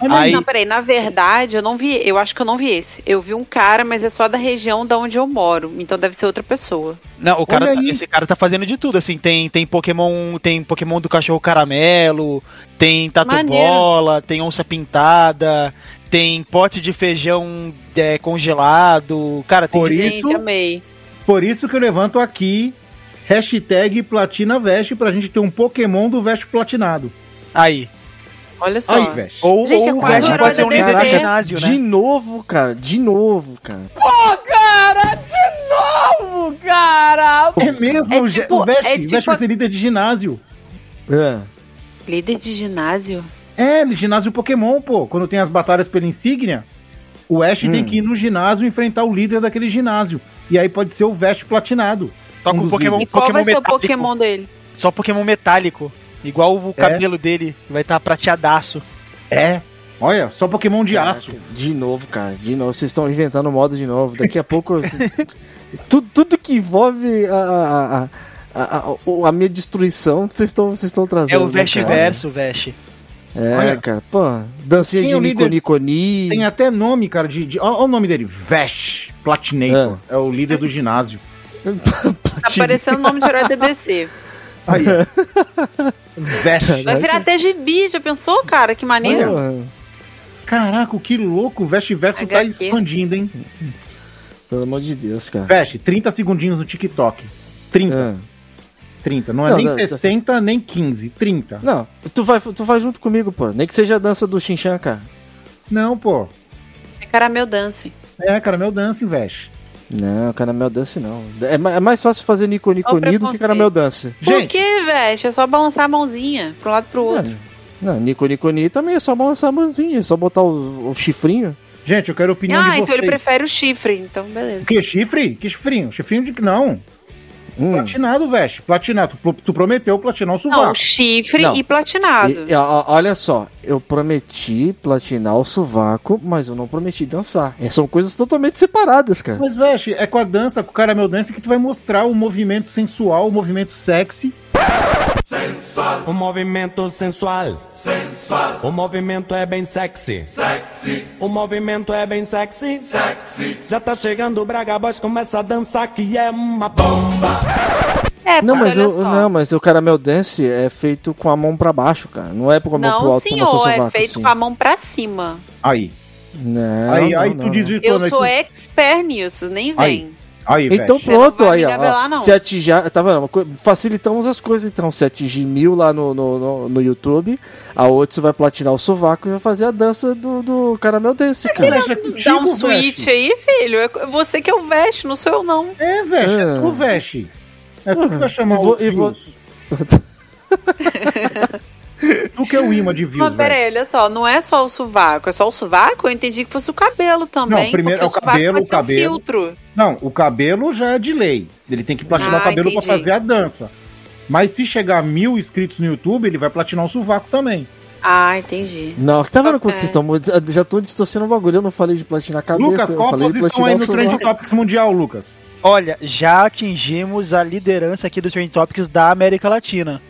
Aí, Não, peraí, na verdade, eu não vi, eu acho que eu não vi esse. Eu vi um cara, mas é só da região da onde eu moro, então deve ser outra pessoa. não, o cara, tá- esse cara tá fazendo de tudo, assim, tem, tem Pokémon, tem Pokémon do cachorro caramelo, tem tatu Maneiro. bola, tem onça pintada, tem pote de feijão é, congelado, cara, tem Por de- isso- Gente, amei. Por isso que eu levanto aqui hashtag Platina Veste pra gente ter um Pokémon do Veste Platinado. Aí. Olha só. Aí. Ou, Gente, é ou o Vest herói pode ser um líder de ginásio, né? De novo, cara. De novo, cara. É mesmo, É o Ge- tipo- o Veste, é tipo- vai ser líder de ginásio. É. Líder de ginásio? É, ginásio Pokémon, pô. Quando tem as batalhas pela insígnia, o Ash Hum. tem que ir no ginásio e enfrentar o líder daquele ginásio. E aí pode ser o Veste platinado. Só Um com dos Pokémon, E qual Pokémon vai ser o. Pokémon dele? Só Pokémon metálico. Igual o cabelo dele vai estar prateadaço. É. Olha, só Pokémon de aço. Caraca, De novo, cara. De novo. Vocês estão inventando modo de novo. Daqui a pouco. tudo, tudo que envolve a, a, a, a, a- a minha destruição, vocês estão trazendo. É o né, Vest? Verso, Vest. É, Olha. cara. Pô, dancinha de é o líder? Niconiconi. Tem até nome, cara, de. de ó, ó o nome dele: Vest Platinator. É. o líder do ginásio. Tá parecendo o nome de herói da DC. Aí. ó. Vest. Vai virar até gibi, já pensou, cara? Que maneiro. Pô, Caraca, que louco. O Vest Verso tá HQ. expandindo, hein? Pelo amor de Deus, cara. Vest, 30 segundinhos no TikTok. 30. É. 30. Não é Não, nem não, 60, nem 15. 30. Não, tu vai, tu vai junto comigo, pô. Nem que seja a dança do Shinchan, cara. Não, pô. É caramel dance. É, Caramel Dance, Vest. Não, Caramel Dance não. É, é mais fácil fazer Nico Nico Olha o Ni do que. Caramel Dance. Por Gente, que, veste? É só balançar a mãozinha pra um lado e pro outro. Não, não, Nico Nico Ni também é só balançar a mãozinha, é só botar o, o chifrinho. gente, eu quero a opinião Ah, de então vocês. ele prefere o chifre, então beleza. Que chifre? Que chifrinho? Chifrinho de que não? Hum. Platinado, Vest. Platinado. Tu, tu prometeu platinar o Não, sovaco. chifre Não. e platinado. E- e, olha só, eu prometi platinar o sovaco, mas eu não prometi dançar. É, são coisas totalmente separadas, cara. Mas, Vest, é com a dança, com o Caramel Dance que tu vai mostrar o movimento sensual, o movimento sexy. O movimento sensual. Sensual. O movimento é bem sexy. Sexy. O movimento é bem sexy. Sexy. Já tá chegando o Braga Boys, começa a dançar que é uma bomba. É, Não, porque mas só. não, mas o Caramel Dance é feito com a mão pra baixo, cara. Não é com a mão pro Não, alto como o seu senhor, é feito assim. com a mão pra cima. Aí. Não, aí, não, aí não, tu não. desvirtuando. Eu aí sou tu- expert nisso, nem vem. Aí, Então. Você não pronto, aí, ó, não. Se atingir, tá vendo? Facilitamos as coisas, então. Se atingir mil lá no, no, no, no YouTube, a Otsu vai platinar o sovaco e vai fazer a dança do, do Caramel Dance, cara. É Dá um switch Vest. aí, filho. É você que é o veste, não sou eu, não. É, Vest, é Ah. tu, Vest. É tu que vai chamar E vo- os e vo- Tu que é o imã de views, Mas pera Vest. aí, olha só, não é só o sovaco, é só o sovaco? Eu entendi que fosse o cabelo também. Não, primeiro porque é o sovaco cabelo, o ser um cabelo. filtro. Não, o cabelo já é de lei. Ele tem que platinar Ah, o cabelo entendi. pra fazer a dança. Mas se chegar a mil inscritos no YouTube, ele vai platinar o sovaco também. Ah, entendi. Não, tá vendo como que vocês estão. Já estão distorcendo o bagulho. Eu não falei de platinar a cabeça. Lucas, qual a posição aí o no. Trend Topics Mundial, Lucas? Olha, já atingimos a liderança aqui do Trend Topics da América Latina.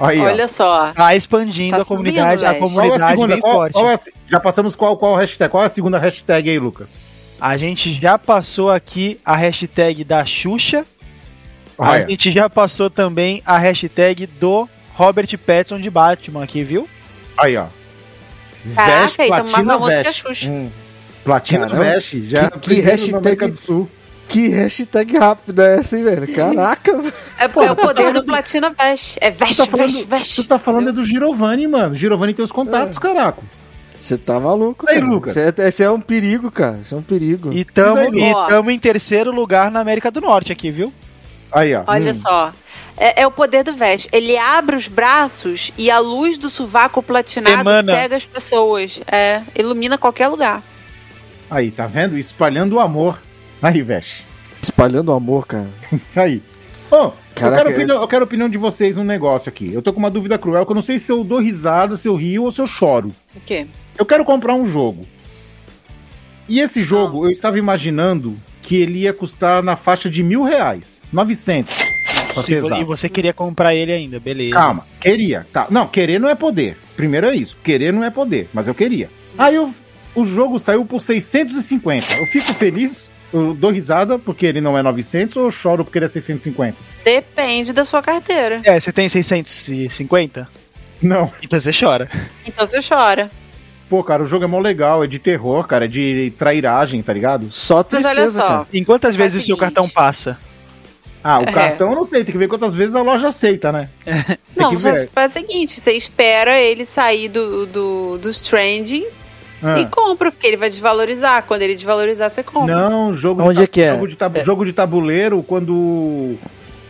Aí, ó. Olha só. Tá expandindo Tá a comunidade, subindo, a velho. Qual a comunidade segunda? bem Qual- forte. qual é a já passamos qual, qual hashtag? Qual é a segunda hashtag aí, Lucas? A gente já passou aqui a hashtag da Xuxa. A gente já passou também a hashtag do Robert Pattinson de Batman aqui, viu? aí, ó. Caraca, Veste, então mais platina, famoso que a. Xuxa. Hum, Platina Caramba. veste. Já Que- que hashtag- América do Sul. Que hashtag rápida é essa, hein, velho? Caraca. É, é o poder do Platina Veste. É Tu tá falando, veste, veste. tu tá falando é do Giovanni, mano. Giovanni tem os contatos, caraca. Você tá maluco, Aí, cara. Lucas. Esse é, esse é um perigo, cara. Isso é um perigo. E tamo, aí, e tamo em terceiro lugar na América do Norte aqui, viu? Aí, ó. Olha Hum. só. É, é o poder do veste. Ele abre os braços e a luz do sovaco platinado Emana. cega as pessoas. É, ilumina qualquer lugar. Aí, tá vendo? Espalhando o amor. Aí, veste. Espalhando amor, cara. Aí. Ô, eu, Caraca, quero opinião, eu quero opinião de vocês num negócio aqui. Eu tô com uma dúvida cruel que eu não sei se eu dou risada, se eu rio ou se eu choro. O quê? Eu quero comprar um jogo. E esse jogo, eu estava imaginando que ele ia custar na faixa de mil reais. 900. Pra ser Se vo- exato. e você queria comprar ele ainda, beleza. Calma, queria. Tá. Não, querer não é poder. Primeiro é isso. Querer não é poder, mas eu queria. Aí eu- o jogo saiu por 650. Eu fico feliz, eu dou risada porque ele não é 900 ou choro porque ele é 650? Depende da sua carteira. É, você tem 650? Não. Então você chora. Então você chora. Pô, cara, o jogo é mó legal, é de terror, cara, é de trairagem, tá ligado? Só Mas tristeza, olha só. cara. Em quantas vezes o seu seguinte. cartão passa? Ah, o É. cartão eu não sei, tem que ver quantas vezes a loja aceita, né? Tem Não, você faz o seguinte, você espera ele sair do, do, dos trending Ah. e compra, porque ele vai desvalorizar. Quando ele desvalorizar, você compra. Não, jogo Onde de, é que é? Jogo de, tabu- jogo de tabuleiro, quando.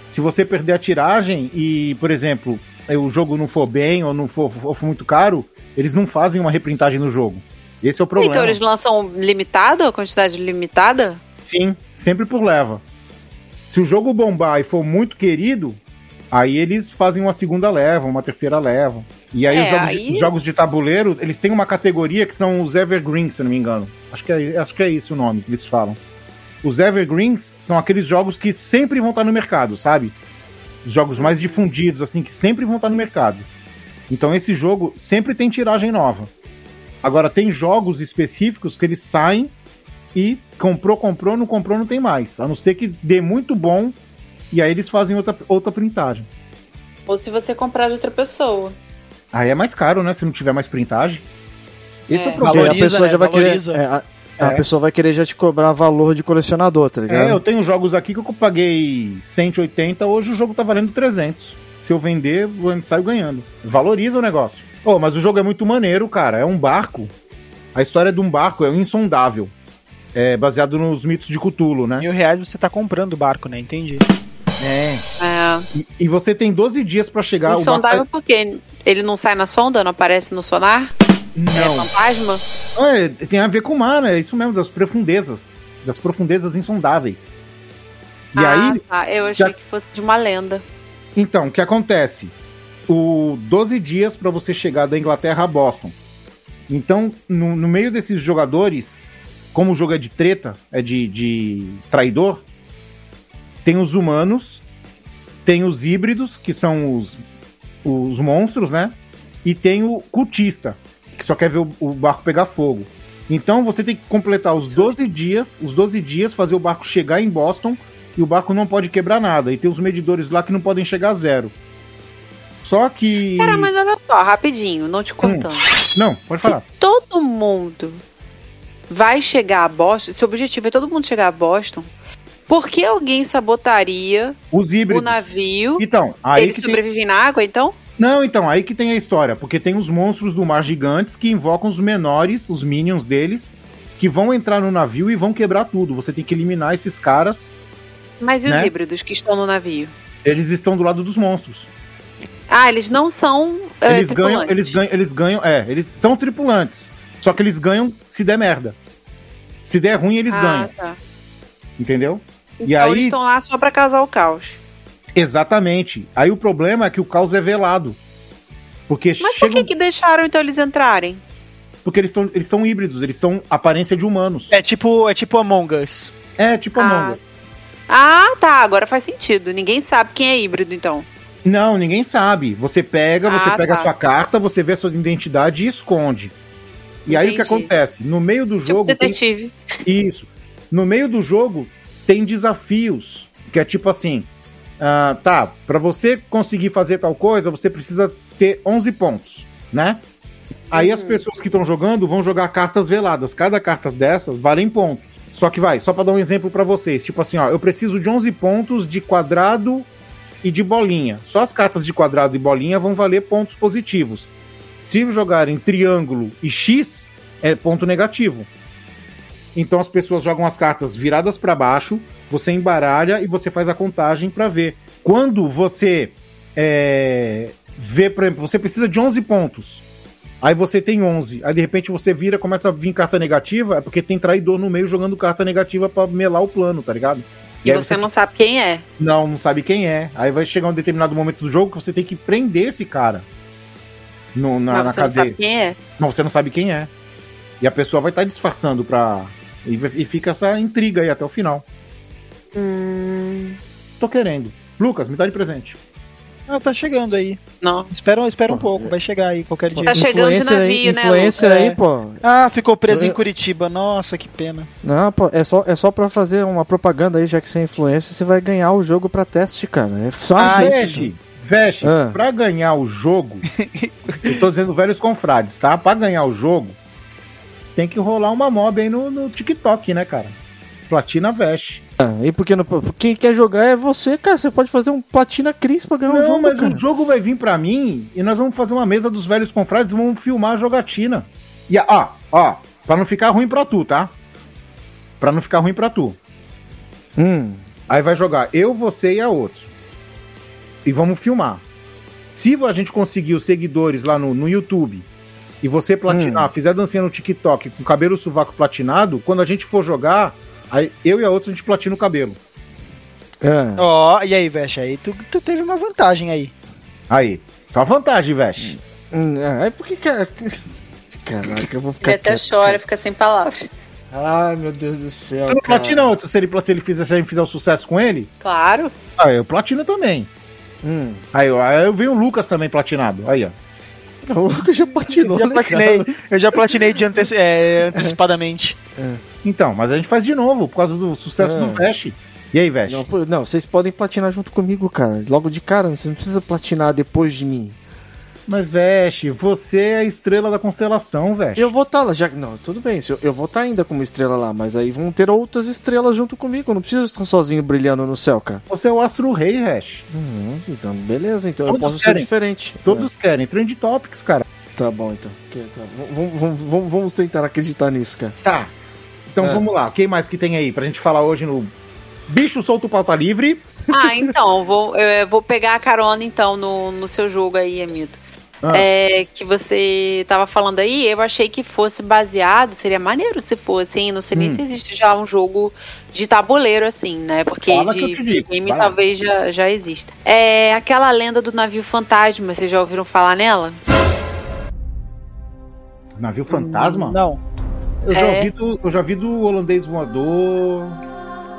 Se você perder a tiragem e, por exemplo, o jogo não for bem ou não for, ou for muito caro, eles não fazem uma reprintagem no jogo. Esse é o problema. Então eles lançam limitado, a quantidade limitada? Sim, sempre por leva. Se o jogo bombar e for muito querido, aí eles fazem uma segunda leva, uma terceira leva. E aí, É, os, jogos aí- De, os jogos de tabuleiro, eles têm uma categoria que são os Evergreens, se não me engano. Acho que é, acho que é esse o nome que eles falam. Os Evergreens são aqueles jogos que sempre vão estar no mercado, sabe? Os jogos mais difundidos, assim, que sempre vão estar no mercado. Então esse jogo sempre tem tiragem nova. Agora, tem jogos específicos que eles saem e comprou, comprou, não comprou, não tem mais. A não ser que dê muito bom e aí eles fazem outra, outra printagem. Ou se você comprar de outra pessoa. Aí é mais caro, né? Se não tiver mais printagem. Esse é, É. o problema. a pessoa né? já vai querer. Valoriza. é, a, a É. pessoa vai querer já te cobrar valor de colecionador, tá ligado? É, eu tenho jogos aqui que eu paguei 180, hoje o jogo tá valendo 300. Se eu vender, eu saio ganhando. Valoriza o negócio. Oh, mas o jogo é muito maneiro, cara. É um barco. A história de um barco é um insondável. É baseado nos mitos de Cthulhu, né? Mil reais você tá comprando o barco, né? Entendi. É. É. E, e você tem 12 dias pra chegar. o barco Insondável sai- porque ele não sai na sonda, não aparece no sonar? É Não. fantasma? É, tem a ver com o mar, né? É isso mesmo, das profundezas. Das profundezas insondáveis. E ah, aí, tá. Eu achei já- que fosse de uma lenda. então, o que acontece? O 12 dias pra você chegar da Inglaterra a Boston. Então, no, no meio desses jogadores, como o jogo é de treta, é de, de traidor, tem os humanos, tem os híbridos, que são os, os monstros, né? E tem o cultista, que só quer ver o, o barco pegar fogo. Então você tem que completar os 12 dias, os 12 dias, fazer o barco chegar em Boston e o barco não pode quebrar nada. E tem os medidores lá que não podem chegar a zero. Só que. Cara, mas olha só, rapidinho, não te cortando. Não, pode falar. Todo mundo vai chegar a Boston, se o objetivo é todo mundo chegar a Boston, por que alguém sabotaria Os híbridos. o navio? Então, aí Eles que tem... sobrevivem na água, então? Não, então, aí que tem a história. Porque tem os monstros do mar gigantes que invocam os menores, os minions deles, que vão entrar no navio e vão quebrar tudo. Você tem que eliminar esses caras. Mas e os Né? híbridos que estão no navio? Eles estão do lado dos monstros. Ah, eles não são. é, Eles ganham, eles ganham, eles ganham, é, eles são tripulantes. Só que eles ganham se der merda. Se der ruim, eles ah, ganham. Tá. Entendeu? Então E aí- eles estão lá só pra causar o caos. Exatamente. Aí o problema é que o caos é velado. Porque Mas por chegam. que, que deixaram então eles entrarem? Porque eles, tão, eles são híbridos, eles são aparência de humanos. É tipo, é tipo Among Us. É, tipo Ah. Among Us. Ah, tá, agora faz sentido. Ninguém sabe quem é híbrido, então. Não, ninguém sabe. Você pega, você Ah, pega tá. a sua carta, você vê a sua identidade e esconde. E aí o que Entendi. acontece? No meio do Tipo jogo. tem- detetive. Isso. No meio do jogo tem desafios. Que é tipo assim. ah, tá, pra você conseguir fazer tal coisa, você precisa ter 11 pontos, né? Aí as pessoas que estão jogando vão jogar cartas veladas. Cada carta dessas valem pontos. Só que vai, só pra dar um exemplo pra vocês. Tipo assim, ó, eu preciso de 11 pontos de quadrado e de bolinha. Só as cartas de quadrado e bolinha vão valer pontos positivos. Se jogarem triângulo e X, é ponto negativo. Então as pessoas jogam as cartas viradas pra baixo, você embaralha e você faz a contagem pra ver. Quando você é, vê, por exemplo, você precisa de 11 pontos. Aí você tem 11. Aí de repente você vira, começa a vir carta negativa, é porque tem traidor no meio jogando carta negativa pra melar o plano, tá ligado? E aí você não sabe quem é. não, não sabe quem é. Aí vai chegar um determinado momento do jogo que você tem que prender esse cara no, na, mas na você não sabe quem é. Não, você não sabe quem é. E a pessoa vai estar disfarçando pra. E, e fica essa intriga aí até o final. Hum, Tô querendo. Lucas, me dá de presente. Ah, tá chegando aí. não. Espera, espera um pouco, vai chegar aí qualquer dia. Tá chegando de Influencer aí, navio, né, influencer Lucas? aí, pô. Ah, ficou preso Eu- em Curitiba. Nossa, que pena. Não, pô, é só, é só pra fazer uma propaganda aí, já que você é influencer, você vai ganhar o jogo pra teste, cara. É fácil Ah, isso. Veste, Veste, Ah. pra ganhar o jogo. eu tô dizendo velhos confrades, tá? Pra ganhar o jogo, tem que rolar uma mob aí no, no TikTok, né, cara? Platina Veste. Ah, e porque não, quem quer jogar é você, cara. Você pode fazer um platina Cris pra ganhar um Não, jogo. mas cara. o jogo vai vir pra mim e nós vamos fazer uma mesa dos velhos confrades e vamos filmar a jogatina. E ó, ó, pra não ficar ruim pra tu, tá? Pra não ficar ruim pra tu. Hum. Aí vai jogar eu, você e a outros. E vamos filmar. Se a gente conseguir os seguidores lá no, no YouTube e você platinar, fizer dancinha no TikTok com cabelo sovaco platinado, quando a gente for jogar, aí eu e a outra a gente platina o cabelo. É. Ó, e aí, Vesh, aí tu, tu teve uma vantagem aí. Aí, só vantagem, Vesh. Hum, é, aí por que que... Caraca, eu vou ficar Ele até quieto, chora, cara. fica sem palavras. Ai, meu Deus do céu, Tu não cara. platina outro se ele, se ele fizer, se a gente fizer o sucesso com ele? Claro. Ah, eu platino também. Hum. Aí, ó, aí eu vi o Lucas também platinado. Aí, ó. O Lucas já platinou, Eu já né, platinei, eu já platinei de anteci- é, antecipadamente. Então, mas a gente faz de novo, por causa do sucesso É. do Vesh. E aí, Vesh? Não, não, vocês podem platinar junto comigo, cara. Logo de cara, você não precisa platinar depois de mim. Mas, Vesh, você é a estrela da constelação, Vesh. Eu vou estar lá, já. Não, tudo bem, eu, eu vou estar ainda como estrela lá, mas aí vão ter outras estrelas junto comigo. Eu não preciso estar sozinho brilhando no céu, cara. Você é o astro rei, Vesh. Uhum, então, beleza, então eu Todos posso querem. ser diferente. Todos querem. Trend Topics, cara. É, tá bom, então. Tá. Vamos, vamos, vamos, vamos tentar acreditar nisso, cara. Tá. Então É. vamos lá. Quem mais que tem aí pra gente falar hoje no Bicho Solto Pauta Livre? Ah, então, vou, eu vou pegar a carona então no, no seu jogo aí, Amito. Ah. É, que você tava falando aí, eu achei que fosse baseado, seria maneiro se fosse, hein? Não sei nem Hum. se existe já um jogo de tabuleiro assim, né? Porque Fala de game vai lá. talvez já, já exista. É aquela lenda do navio fantasma, vocês já ouviram falar nela? Navio Fantasma? Não. Eu já, É. ouvi do, eu já vi do holandês voador.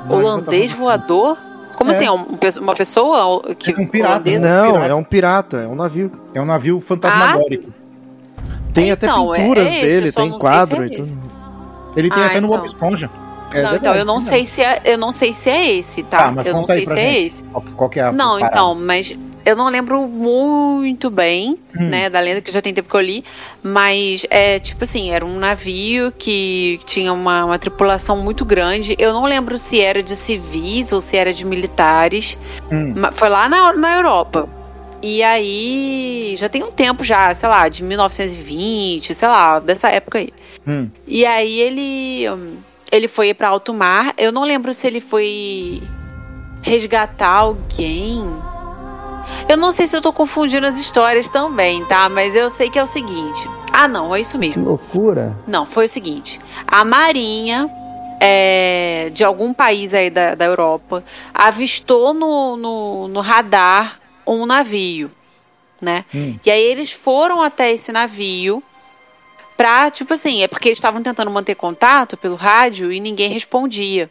Holandês Fantasma. voador? Como É. assim? é um- uma pessoa que É um pirata, holandesa? Não, pirata. é um pirata, é um navio. É um navio fantasmagórico. Tem Então, até é- pinturas é esse, dele, tem quadro é e tudo. Ele tem Ah, até no então. Bob Esponja. É não, então eu não sei se é, eu não sei se é esse, tá? Tá, mas eu não sei pra se é gente. esse. Qual, qual que é a Não, parada? então, mas eu não lembro muito bem, Hum. né, da lenda que já tem tempo que eu li, mas é tipo assim, era um navio que tinha uma, uma tripulação muito grande. Eu não lembro se era de civis ou se era de militares. Hum. mas Foi lá na, na Europa. E aí, já tem um tempo já, sei lá, de 1920, sei lá, dessa época aí. Hum. E aí ele ele foi para alto mar. Eu não lembro se ele foi resgatar alguém. Eu não sei se eu tô confundindo as histórias também, tá? Mas eu sei que é o seguinte. Ah, não, é isso mesmo. loucura. Não, foi o seguinte. A marinha é, de algum país aí da, da Europa avistou no, no, no radar um navio, né? Hum. E aí eles foram até esse navio pra, tipo assim, é porque eles estavam tentando manter contato pelo rádio e ninguém respondia.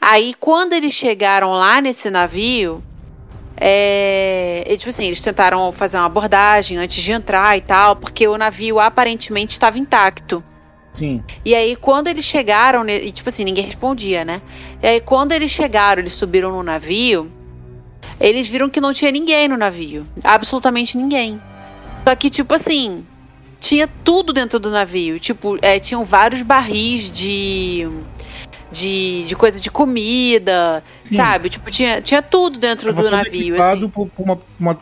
Aí quando eles chegaram lá nesse navio, é, e, tipo assim, eles tentaram fazer uma abordagem antes de entrar e tal, porque o navio aparentemente estava intacto. Sim. E aí, quando eles chegaram, e tipo assim, ninguém respondia, né? E aí, quando eles chegaram, eles subiram no navio, eles viram que não tinha ninguém no navio. Absolutamente ninguém. Só que, tipo assim, tinha tudo dentro do navio. Tipo, é, tinham vários barris de. De, de coisa de comida, Sim. sabe? Tipo, tinha, tinha tudo dentro Tava do navio. equipado Assim. por, por uma, uma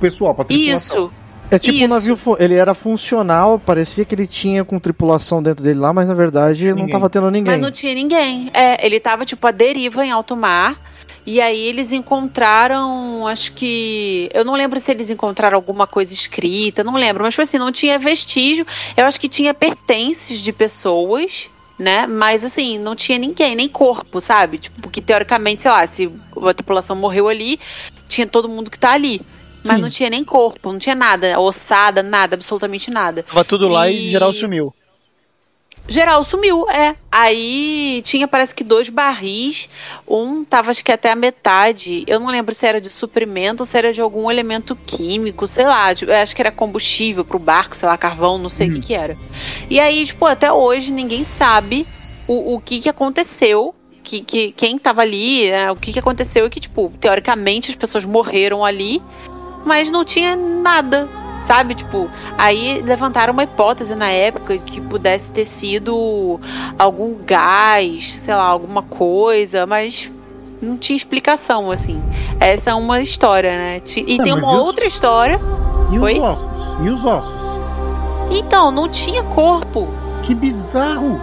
pessoal, pra tripulação. Isso, É tipo um Isso. navio, fu- ele era funcional, parecia que ele tinha com tripulação dentro dele lá, mas na verdade não Ninguém. tava tendo ninguém. Mas não tinha ninguém. É, ele tava, tipo, à deriva em alto mar. E aí eles encontraram, acho que. Eu não lembro se eles encontraram alguma coisa escrita, não lembro. Mas, tipo assim, não tinha vestígio. Eu acho que tinha pertences de pessoas, né? Mas, assim, não tinha ninguém, nem corpo, sabe? Tipo, porque teoricamente, sei lá, se a tripulação morreu ali, tinha todo mundo que tá ali. Mas Sim. não tinha nem corpo, não tinha nada, ossada, nada, absolutamente nada. Tava tudo lá e E- geral sumiu. Geral sumiu, é. Aí tinha, parece que dois barris. Um tava, acho que até a metade. Eu não lembro se era de suprimento ou se era de algum elemento químico, sei lá. tipo, eu acho que era combustível pro barco, sei lá, carvão, não sei o que que era. E aí, tipo, até hoje ninguém sabe o, o que que aconteceu. Que, que, quem tava ali, né, o que, que aconteceu e que, tipo, teoricamente as pessoas morreram ali, mas não tinha nada. Sabe, tipo, aí levantaram uma hipótese na época que pudesse ter sido algum gás, sei lá, alguma coisa, mas não tinha explicação, assim. Essa é uma história, né? E É, tem uma e os- outra história. E Oi? os ossos? E os ossos? Então, não tinha corpo. Que bizarro!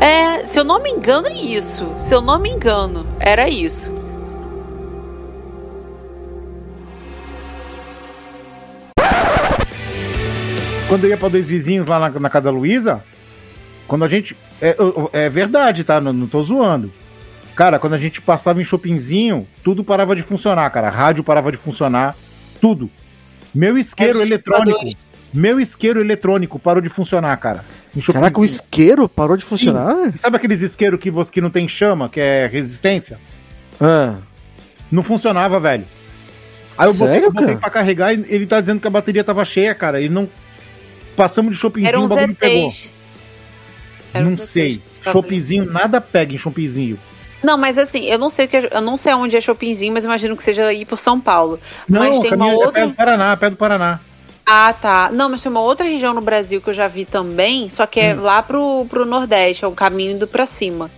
É, se eu não me engano, é isso. Se eu não me engano, era isso. Quando eu ia pra dois vizinhos lá na, na casa da Luísa, quando a gente. É, é verdade, tá? Não, não tô zoando. Cara, quando a gente passava em shoppingzinho, tudo parava de funcionar, cara. Rádio parava de funcionar, tudo. Meu isqueiro Os eletrônico. Meu isqueiro eletrônico parou de funcionar, cara. Caraca, o isqueiro parou de funcionar? Sim. Sabe aqueles isqueiros que, você, que não tem chama, que é resistência? Ah, Não funcionava, velho. Aí eu botei, Sério, eu botei cara? pra carregar e ele tá dizendo que a bateria tava cheia, cara. Ele não. Passamos de shoppingzinho, um o bagulho pegou. Z3. Era Não Z3. sei. Shoppingzinho, nada pega em shoppingzinho. Não, mas assim, eu não sei que é- eu não sei onde é shoppingzinho, mas imagino que seja aí por São Paulo. Não, mas tem uma caminho, é pé outra. do Paraná, pé do Paraná. Ah, tá. Não, mas tem uma outra região no Brasil que eu já vi também, só que Hum. é lá pro, pro Nordeste, é o caminho do pra cima.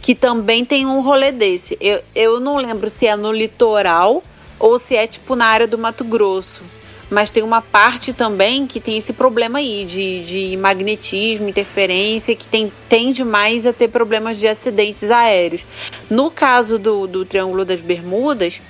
Que também tem um rolê desse. Eu, eu não lembro se é no litoral ou se é tipo na área do Mato Grosso. Mas tem uma parte também que tem esse problema aí de, de magnetismo, interferência, que tem, tende mais a ter problemas de acidentes aéreos. No caso do, do Triângulo das Bermudas,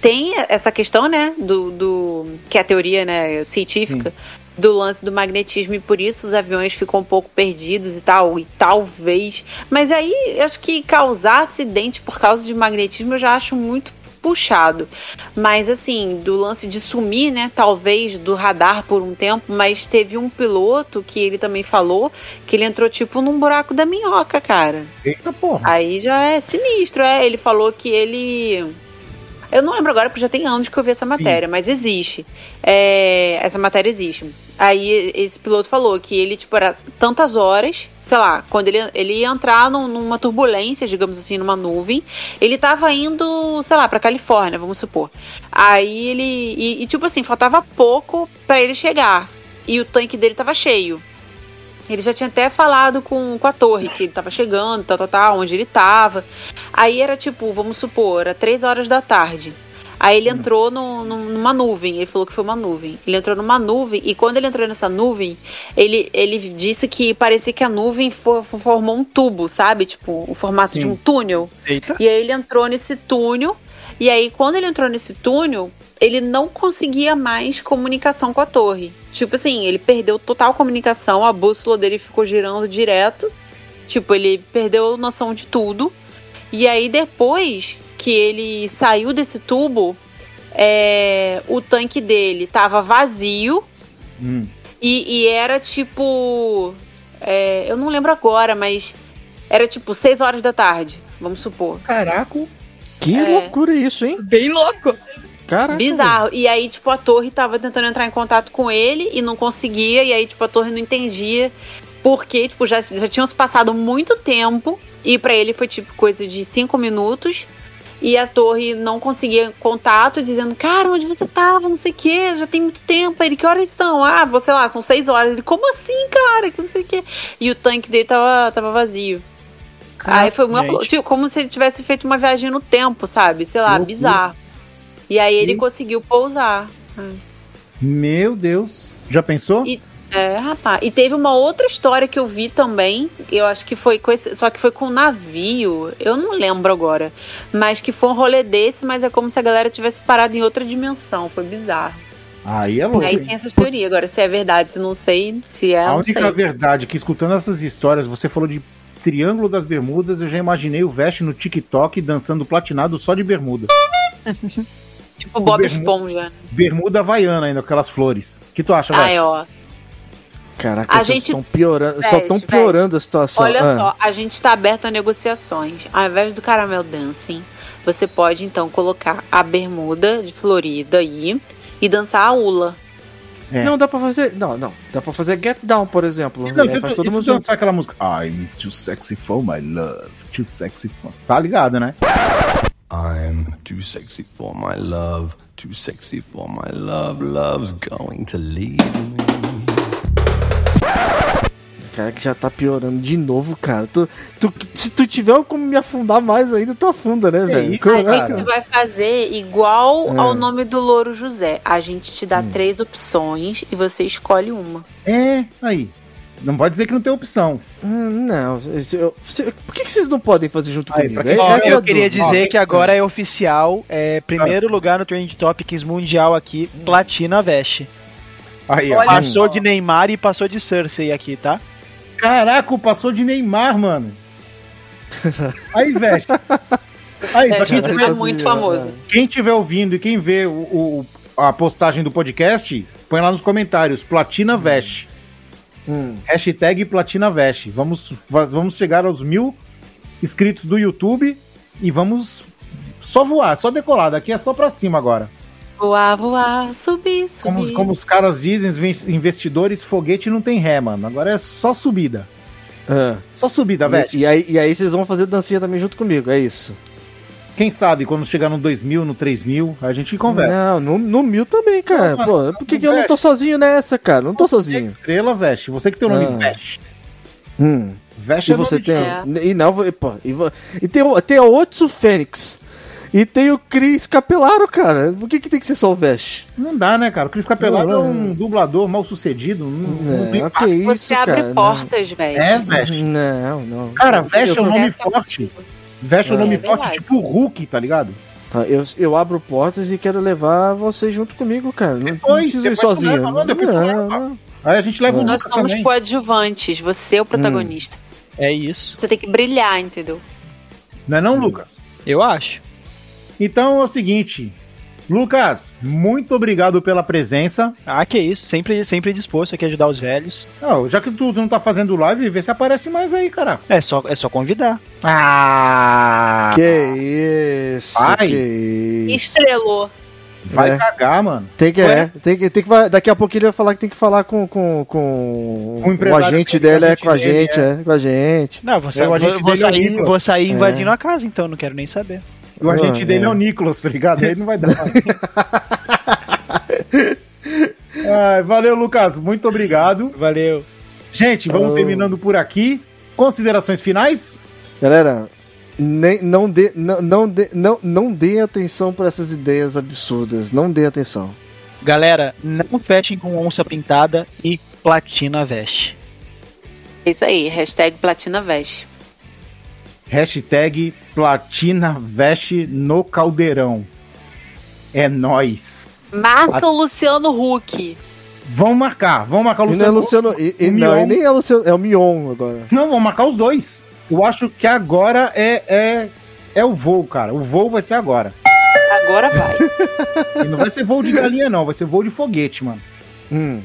tem essa questão, né, do, do que é a teoria, né, científica do lance do magnetismo e por isso os aviões ficam um pouco perdidos e tal, e talvez. Mas aí eu acho que causar acidente por causa de magnetismo eu já acho muito puxado. Mas assim, do lance de sumir, né, talvez do radar por um tempo, mas teve um piloto que ele também falou que ele entrou tipo num buraco da minhoca, cara. Eita porra. Aí já é sinistro, é. Ele falou que ele. Eu não lembro agora, porque já tem anos que eu vi essa matéria, mas existe. É, essa matéria existe. Aí esse piloto falou que ele, tipo, era tantas horas, sei lá, quando ele, ele ia entrar num- numa turbulência, digamos assim, numa nuvem, ele tava indo, sei lá, pra Califórnia, vamos supor. Aí ele. E, e, tipo assim, faltava pouco pra ele chegar. E o tanque dele tava cheio. Ele já tinha até falado com, com a torre, que ele tava chegando, tal, tal, tal, onde ele tava. Aí era tipo, vamos supor, era três horas da tarde. Aí ele entrou no, no- numa nuvem, ele falou que foi uma nuvem. Ele entrou numa nuvem e quando ele entrou nessa nuvem, ele, ele disse que parecia que a nuvem fo- formou um tubo, sabe? Tipo, o formato de Sim. um túnel. Eita. E aí ele entrou nesse túnel. E aí, quando ele entrou nesse túnel, ele não conseguia mais comunicação com a torre. Tipo assim, ele perdeu total comunicação, a bússola dele ficou girando direto. Tipo, ele perdeu noção de tudo. E aí, depois que ele saiu desse tubo, é, o tanque dele tava vazio. Hum. E, e era tipo. é, eu não lembro agora, mas era tipo 6 horas da tarde, vamos supor. Caraca. que É. loucura isso, hein? Bem louco. Caraca. Bizarro. E aí, tipo, a torre tava tentando entrar em contato com ele e não conseguia. E aí, tipo, a torre não entendia. Porque, tipo, já, já tinham se passado muito tempo. E pra ele foi, tipo, coisa de cinco minutos. E a torre não conseguia contato, dizendo, cara, onde você tava? Não sei o que, já tem muito tempo. Ele, que horas são? Ah, vou, sei lá, são seis horas. Ele, como assim, cara? Que não sei o que. E o tanque dele tava, tava vazio. Aí foi uma, tipo, como se ele tivesse feito uma viagem no tempo, sabe? Sei lá, Loucura. bizarro. E aí ele E- conseguiu pousar. Meu Deus. Já pensou? E- É, rapaz. E teve uma outra história que eu vi também. Eu acho que foi com esse, só que foi com um navio. Eu não lembro agora. Mas que foi um rolê desse, mas é como se a galera tivesse parado em outra dimensão. Foi bizarro. Aí é louco. Aí hein? tem essas teorias. Agora, se é verdade, se não sei, se é, A não única sei. verdade é que escutando essas histórias, você falou de Triângulo das Bermudas, eu já imaginei o Veste no TikTok dançando platinado só de bermuda. Tipo Bob bermuda. Esponja. Bermuda havaiana ainda, aquelas flores. O que tu acha? Ai, ó. Caraca, A vocês gente- estão piorando, só Veste, estão veste. piorando a situação. Olha Ah, só, a gente está aberto a negociações. Ao invés do caramel dancing, você pode então colocar a bermuda de Florida aí e dançar a ula. É. Não, dá pra fazer. Não, não. Dá pra fazer Get Down, por exemplo. Não, se faz tu, todo se mundo dançar aquela música I'm too sexy for my love, too sexy for... Tá ligado, né? I'm too sexy for my love, too sexy for my love, love's going to leave me. Cara, que já tá piorando de novo, cara. Tu, tu- se tu tiver como me afundar mais ainda, tu afunda, né, velho? isso, A cara? gente vai fazer igual É. ao nome do Louro José. A gente te Hum. dá três opções e você escolhe uma. É, aí. Não pode dizer que não tem opção. Hum, Não, eu- se- por que, que vocês não podem fazer junto Aí, comigo? quem- É- Ó, é eu queria dúvida. dizer que agora é oficial, é primeiro lugar no Trend Topics mundial aqui, Platina Veste. Aí. Olha Passou só. de Neymar e passou de Cersei aqui, tá? Caraca, passou de Neymar, mano. Aí, veste. Aí, É, quem você tiver, tá muito famoso. quem tiver ouvindo e quem vê o, o- a postagem do podcast, põe lá nos comentários, Platina Veste. Hum. Hashtag Platina Veste. Vamos, vamos chegar aos mil inscritos do YouTube e vamos só voar, só decolar. Daqui é só pra cima agora. Voar, voar, subir, Como, subir. como os caras dizem, investidores, foguete não tem ré, mano. Agora é só subida. Ah. Só subida, Veste. E, e aí, e aí vocês vão fazer dancinha também junto comigo, é isso. Quem sabe quando chegar no 2000, no 3000, a gente conversa. Não, no, no mil também, cara. Não, Pô, por que, não que eu não tô sozinho nessa, cara? Não tô Você é sozinho. estrela, Veste. Você que tem o nome Ah. Veste. Hum. Veste E é você nome de- tem. É. E não, pô, e, e tem, o- tem a Otsu Fênix. E tem o Chris Capelaro, cara. Por que, que tem que ser só o Veste? Não dá, né, cara? O Cris Capelaro é Não, um dublador mal sucedido. Não, não tem Não, isso, Você abre cara. portas, velho. É, Veste. Não, não. Cara, Veste é um nome é forte. possível. Veste um É, nome é forte, verdade. tipo o Hulk, tá ligado? tá, eu, eu abro portas e quero levar você junto comigo, cara. Não, não Depois, preciso ir sozinho. leva, não, depois não, leva. não. Aí a gente leva o Nós Lucas somos também. coadjuvantes, você é o protagonista. É isso. Você tem que brilhar, entendeu? Não é não, Lucas? Eu acho. Então é o seguinte. Lucas, muito obrigado pela presença. Ah, que isso. Sempre, sempre disposto aqui a ajudar os velhos. Não, já que tu, tu não tá fazendo live, vê se aparece mais aí, cara. É só, é só convidar. Ah! Que isso, Vai. que isso. Estrelou. Vai É. cagar, mano. Tem que, é, tem que, tem que, vai- daqui a pouco ele vai falar que tem que falar com, com, com o agente dele, é com a agente dele, gente, é. com a gente. Não, vou, sa- É, agente vou, vou é sair, vou sair É. invadindo a casa, então não quero nem saber. O agente dele é. é. o Nicolas, tá ligado? Ele não vai dar. Ai, valeu, Lucas. Muito obrigado. Valeu. Gente, vamos Oh. terminando por aqui. Considerações finais? Galera, nem, não, dê, não, não, dê, não, não dê atenção pra essas ideias absurdas. Não dê atenção. Galera, não fechem com onça pintada e platina veste. É isso aí, hashtag Platina Veste. Hashtag Platina Veste no Caldeirão. É nóis. Marca A- o Luciano Huck. Vamos marcar, vamos marcar o E não é Luciano. Luciano. E, e o não, e nem é Luciano. É o Mion agora. Não, vamos marcar os dois. Eu acho que agora é, é, é o voo, cara. O voo vai ser agora. Agora vai. E não vai ser voo de galinha, não. Vai ser voo de foguete, mano. Hum.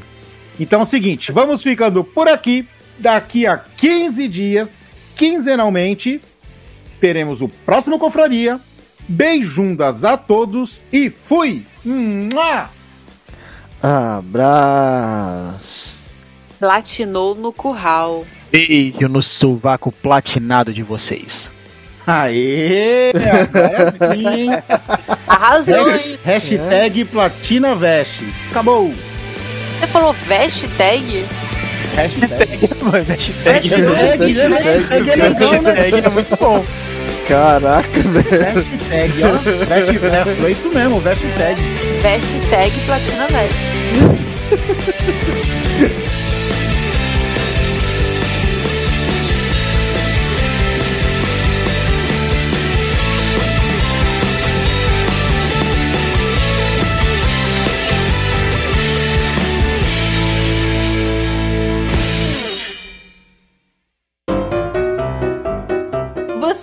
Então é o seguinte, vamos ficando por aqui. Daqui a 15 dias, quinzenalmente, teremos o próximo Confraria. Beijundas a todos e fui! Mua! Abraço. Platinou no curral. Beijo no sovaco platinado de vocês. Aê! Agora sim! Arrasou, hein? hashtag Platina Veste. Acabou! Você falou hashtag? Hashtag. Hashtag, Hashtag, né? Hashtag é legal, né? hashtag é muito bom. Caraca, velho. Hashtag, ó. Veste verso. É isso mesmo, hashtag. Hashtag Platina Veste.